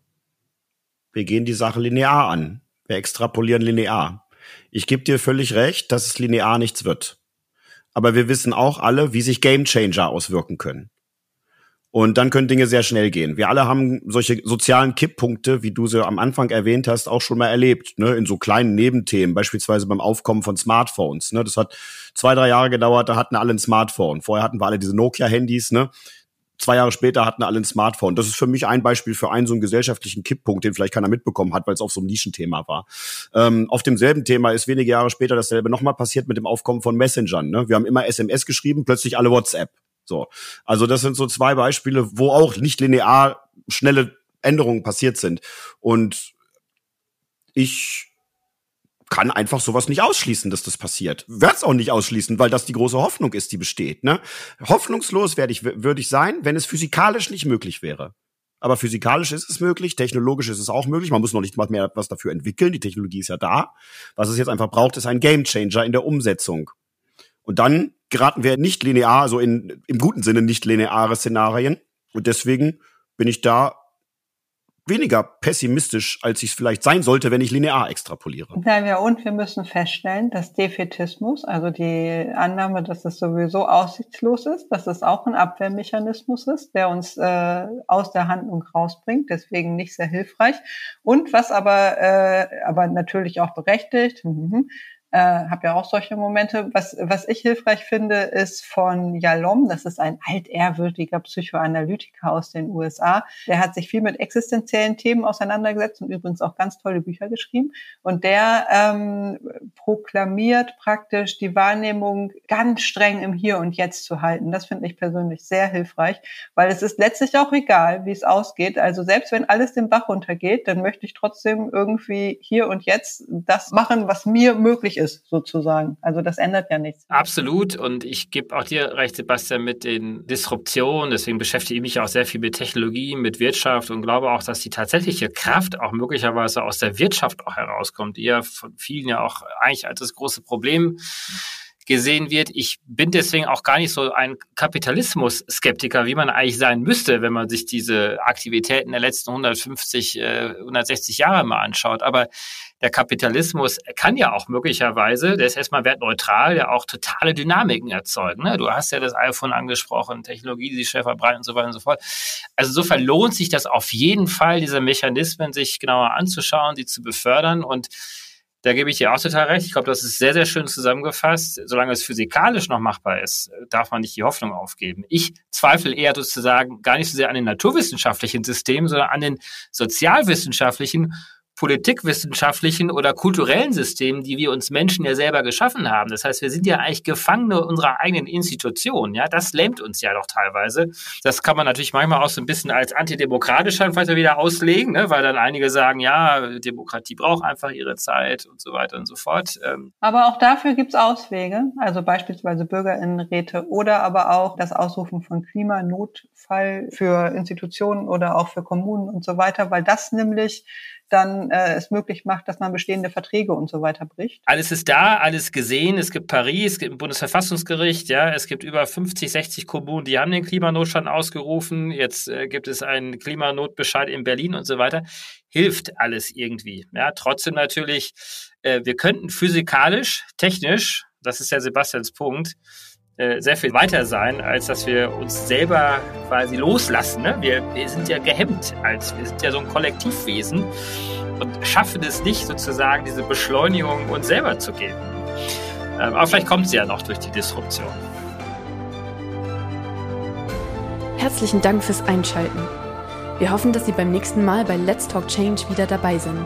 Wir gehen die Sache linear an. Wir extrapolieren linear. Ich gebe dir völlig recht, dass es linear nichts wird. Aber wir wissen auch alle, wie sich Gamechanger auswirken können. Und dann können Dinge sehr schnell gehen. Wir alle haben solche sozialen Kipppunkte, wie du sie am Anfang erwähnt hast, auch schon mal erlebt, ne? in so kleinen Nebenthemen, beispielsweise beim Aufkommen von Smartphones. Ne? Das hat zwei, drei Jahre gedauert, da hatten alle ein Smartphone. Vorher hatten wir alle diese Nokia-Handys, ne? Zwei Jahre später hatten alle ein Smartphone. Das ist für mich ein Beispiel für einen so einen gesellschaftlichen Kipppunkt, den vielleicht keiner mitbekommen hat, weil es auf so einem Nischenthema war. Ähm, auf demselben Thema ist wenige Jahre später dasselbe nochmal passiert mit dem Aufkommen von Messengern. Ne? Wir haben immer SMS geschrieben, plötzlich alle WhatsApp. So, also das sind so zwei Beispiele, wo auch nicht linear schnelle Änderungen passiert sind. Und ich kann einfach sowas nicht ausschließen, dass das passiert. Werd's auch nicht ausschließen, weil das die große Hoffnung ist, die besteht. Ne? Hoffnungslos werde ich, würde ich sein, wenn es physikalisch nicht möglich wäre. Aber physikalisch ist es möglich, technologisch ist es auch möglich. Man muss noch nicht mal mehr was dafür entwickeln. Die Technologie ist ja da. Was es jetzt einfach braucht, ist ein Gamechanger in der Umsetzung. Und dann geraten wir nicht linear, also in, im guten Sinne nicht lineare Szenarien. Und deswegen bin ich da weniger pessimistisch, als ich es vielleicht sein sollte, wenn ich linear extrapoliere. Ja, und wir müssen feststellen, dass Defetismus, also die Annahme, dass es sowieso aussichtslos ist, dass es auch ein Abwehrmechanismus ist, der uns äh, aus der Handlung rausbringt, deswegen nicht sehr hilfreich. Und was aber, äh, aber natürlich auch berechtigt, mhm, äh, habe ja auch solche Momente. Was, was ich hilfreich finde, ist von Yalom, das ist ein altehrwürdiger Psychoanalytiker aus den USA. Der hat sich viel mit existenziellen Themen auseinandergesetzt und übrigens auch ganz tolle Bücher geschrieben. Und der ähm, proklamiert praktisch die Wahrnehmung ganz streng im Hier und Jetzt zu halten. Das finde ich persönlich sehr hilfreich, weil es ist letztlich auch egal, wie es ausgeht. Also selbst wenn alles den Bach runtergeht, dann möchte ich trotzdem irgendwie hier und jetzt das machen, was mir möglich ist, sozusagen. Also das ändert ja nichts. Absolut. Und ich gebe auch dir recht, Sebastian, mit den Disruptionen. Deswegen beschäftige ich mich auch sehr viel mit Technologie, mit Wirtschaft und glaube auch, dass die tatsächliche Kraft auch möglicherweise aus der Wirtschaft auch herauskommt, die ja von vielen ja auch eigentlich als das große Problem gesehen wird. Ich bin deswegen auch gar nicht so ein Kapitalismus-Skeptiker, wie man eigentlich sein müsste, wenn man sich diese Aktivitäten der letzten 150, 160 Jahre mal anschaut. Aber der Kapitalismus kann ja auch möglicherweise, der ist erstmal wertneutral, ja auch totale Dynamiken erzeugen. Ne? Du hast ja das iPhone angesprochen, Technologie, die sich schnell verbreiten und so weiter und so fort. Also insofern lohnt sich das auf jeden Fall, diese Mechanismen sich genauer anzuschauen, die zu befördern und Da gebe ich dir auch total recht. Ich glaube, das ist sehr, sehr schön zusammengefasst. Solange es physikalisch noch machbar ist, darf man nicht die Hoffnung aufgeben. Ich zweifle eher sozusagen gar nicht so sehr an den naturwissenschaftlichen Systemen, sondern an den sozialwissenschaftlichen politikwissenschaftlichen oder kulturellen Systemen, die wir uns Menschen ja selber geschaffen haben. Das heißt, wir sind ja eigentlich Gefangene unserer eigenen Institutionen. Ja, das lähmt uns ja doch teilweise. Das kann man natürlich manchmal auch so ein bisschen als antidemokratisch dann vielleicht wieder auslegen, ne? weil dann einige sagen, ja, Demokratie braucht einfach ihre Zeit und so weiter und so fort. Ähm aber auch dafür gibt's Auswege, also beispielsweise Bürgerinnenräte oder aber auch das Ausrufen von Klimanotfall für Institutionen oder auch für Kommunen und so weiter, weil das nämlich dann äh, es möglich macht, dass man bestehende Verträge und so weiter bricht? Alles ist da, alles gesehen. Es gibt Paris, es gibt ein Bundesverfassungsgericht, ja, es gibt über 50, 60 Kommunen, die haben den Klimanotstand ausgerufen. Jetzt äh, gibt es einen Klimanotbescheid in Berlin und so weiter. Hilft alles irgendwie. Ja, trotzdem natürlich, äh, wir könnten physikalisch, technisch, das ist ja Sebastians Punkt, sehr viel weiter sein, als dass wir uns selber quasi loslassen. Ne? Wir, wir sind ja gehemmt, als wir sind ja so ein Kollektivwesen und schaffen es nicht sozusagen diese Beschleunigung uns selber zu geben. Ähm, aber vielleicht kommt sie ja noch durch die Disruption. Herzlichen Dank fürs Einschalten. Wir hoffen, dass Sie beim nächsten Mal bei Let's Talk Change wieder dabei sind.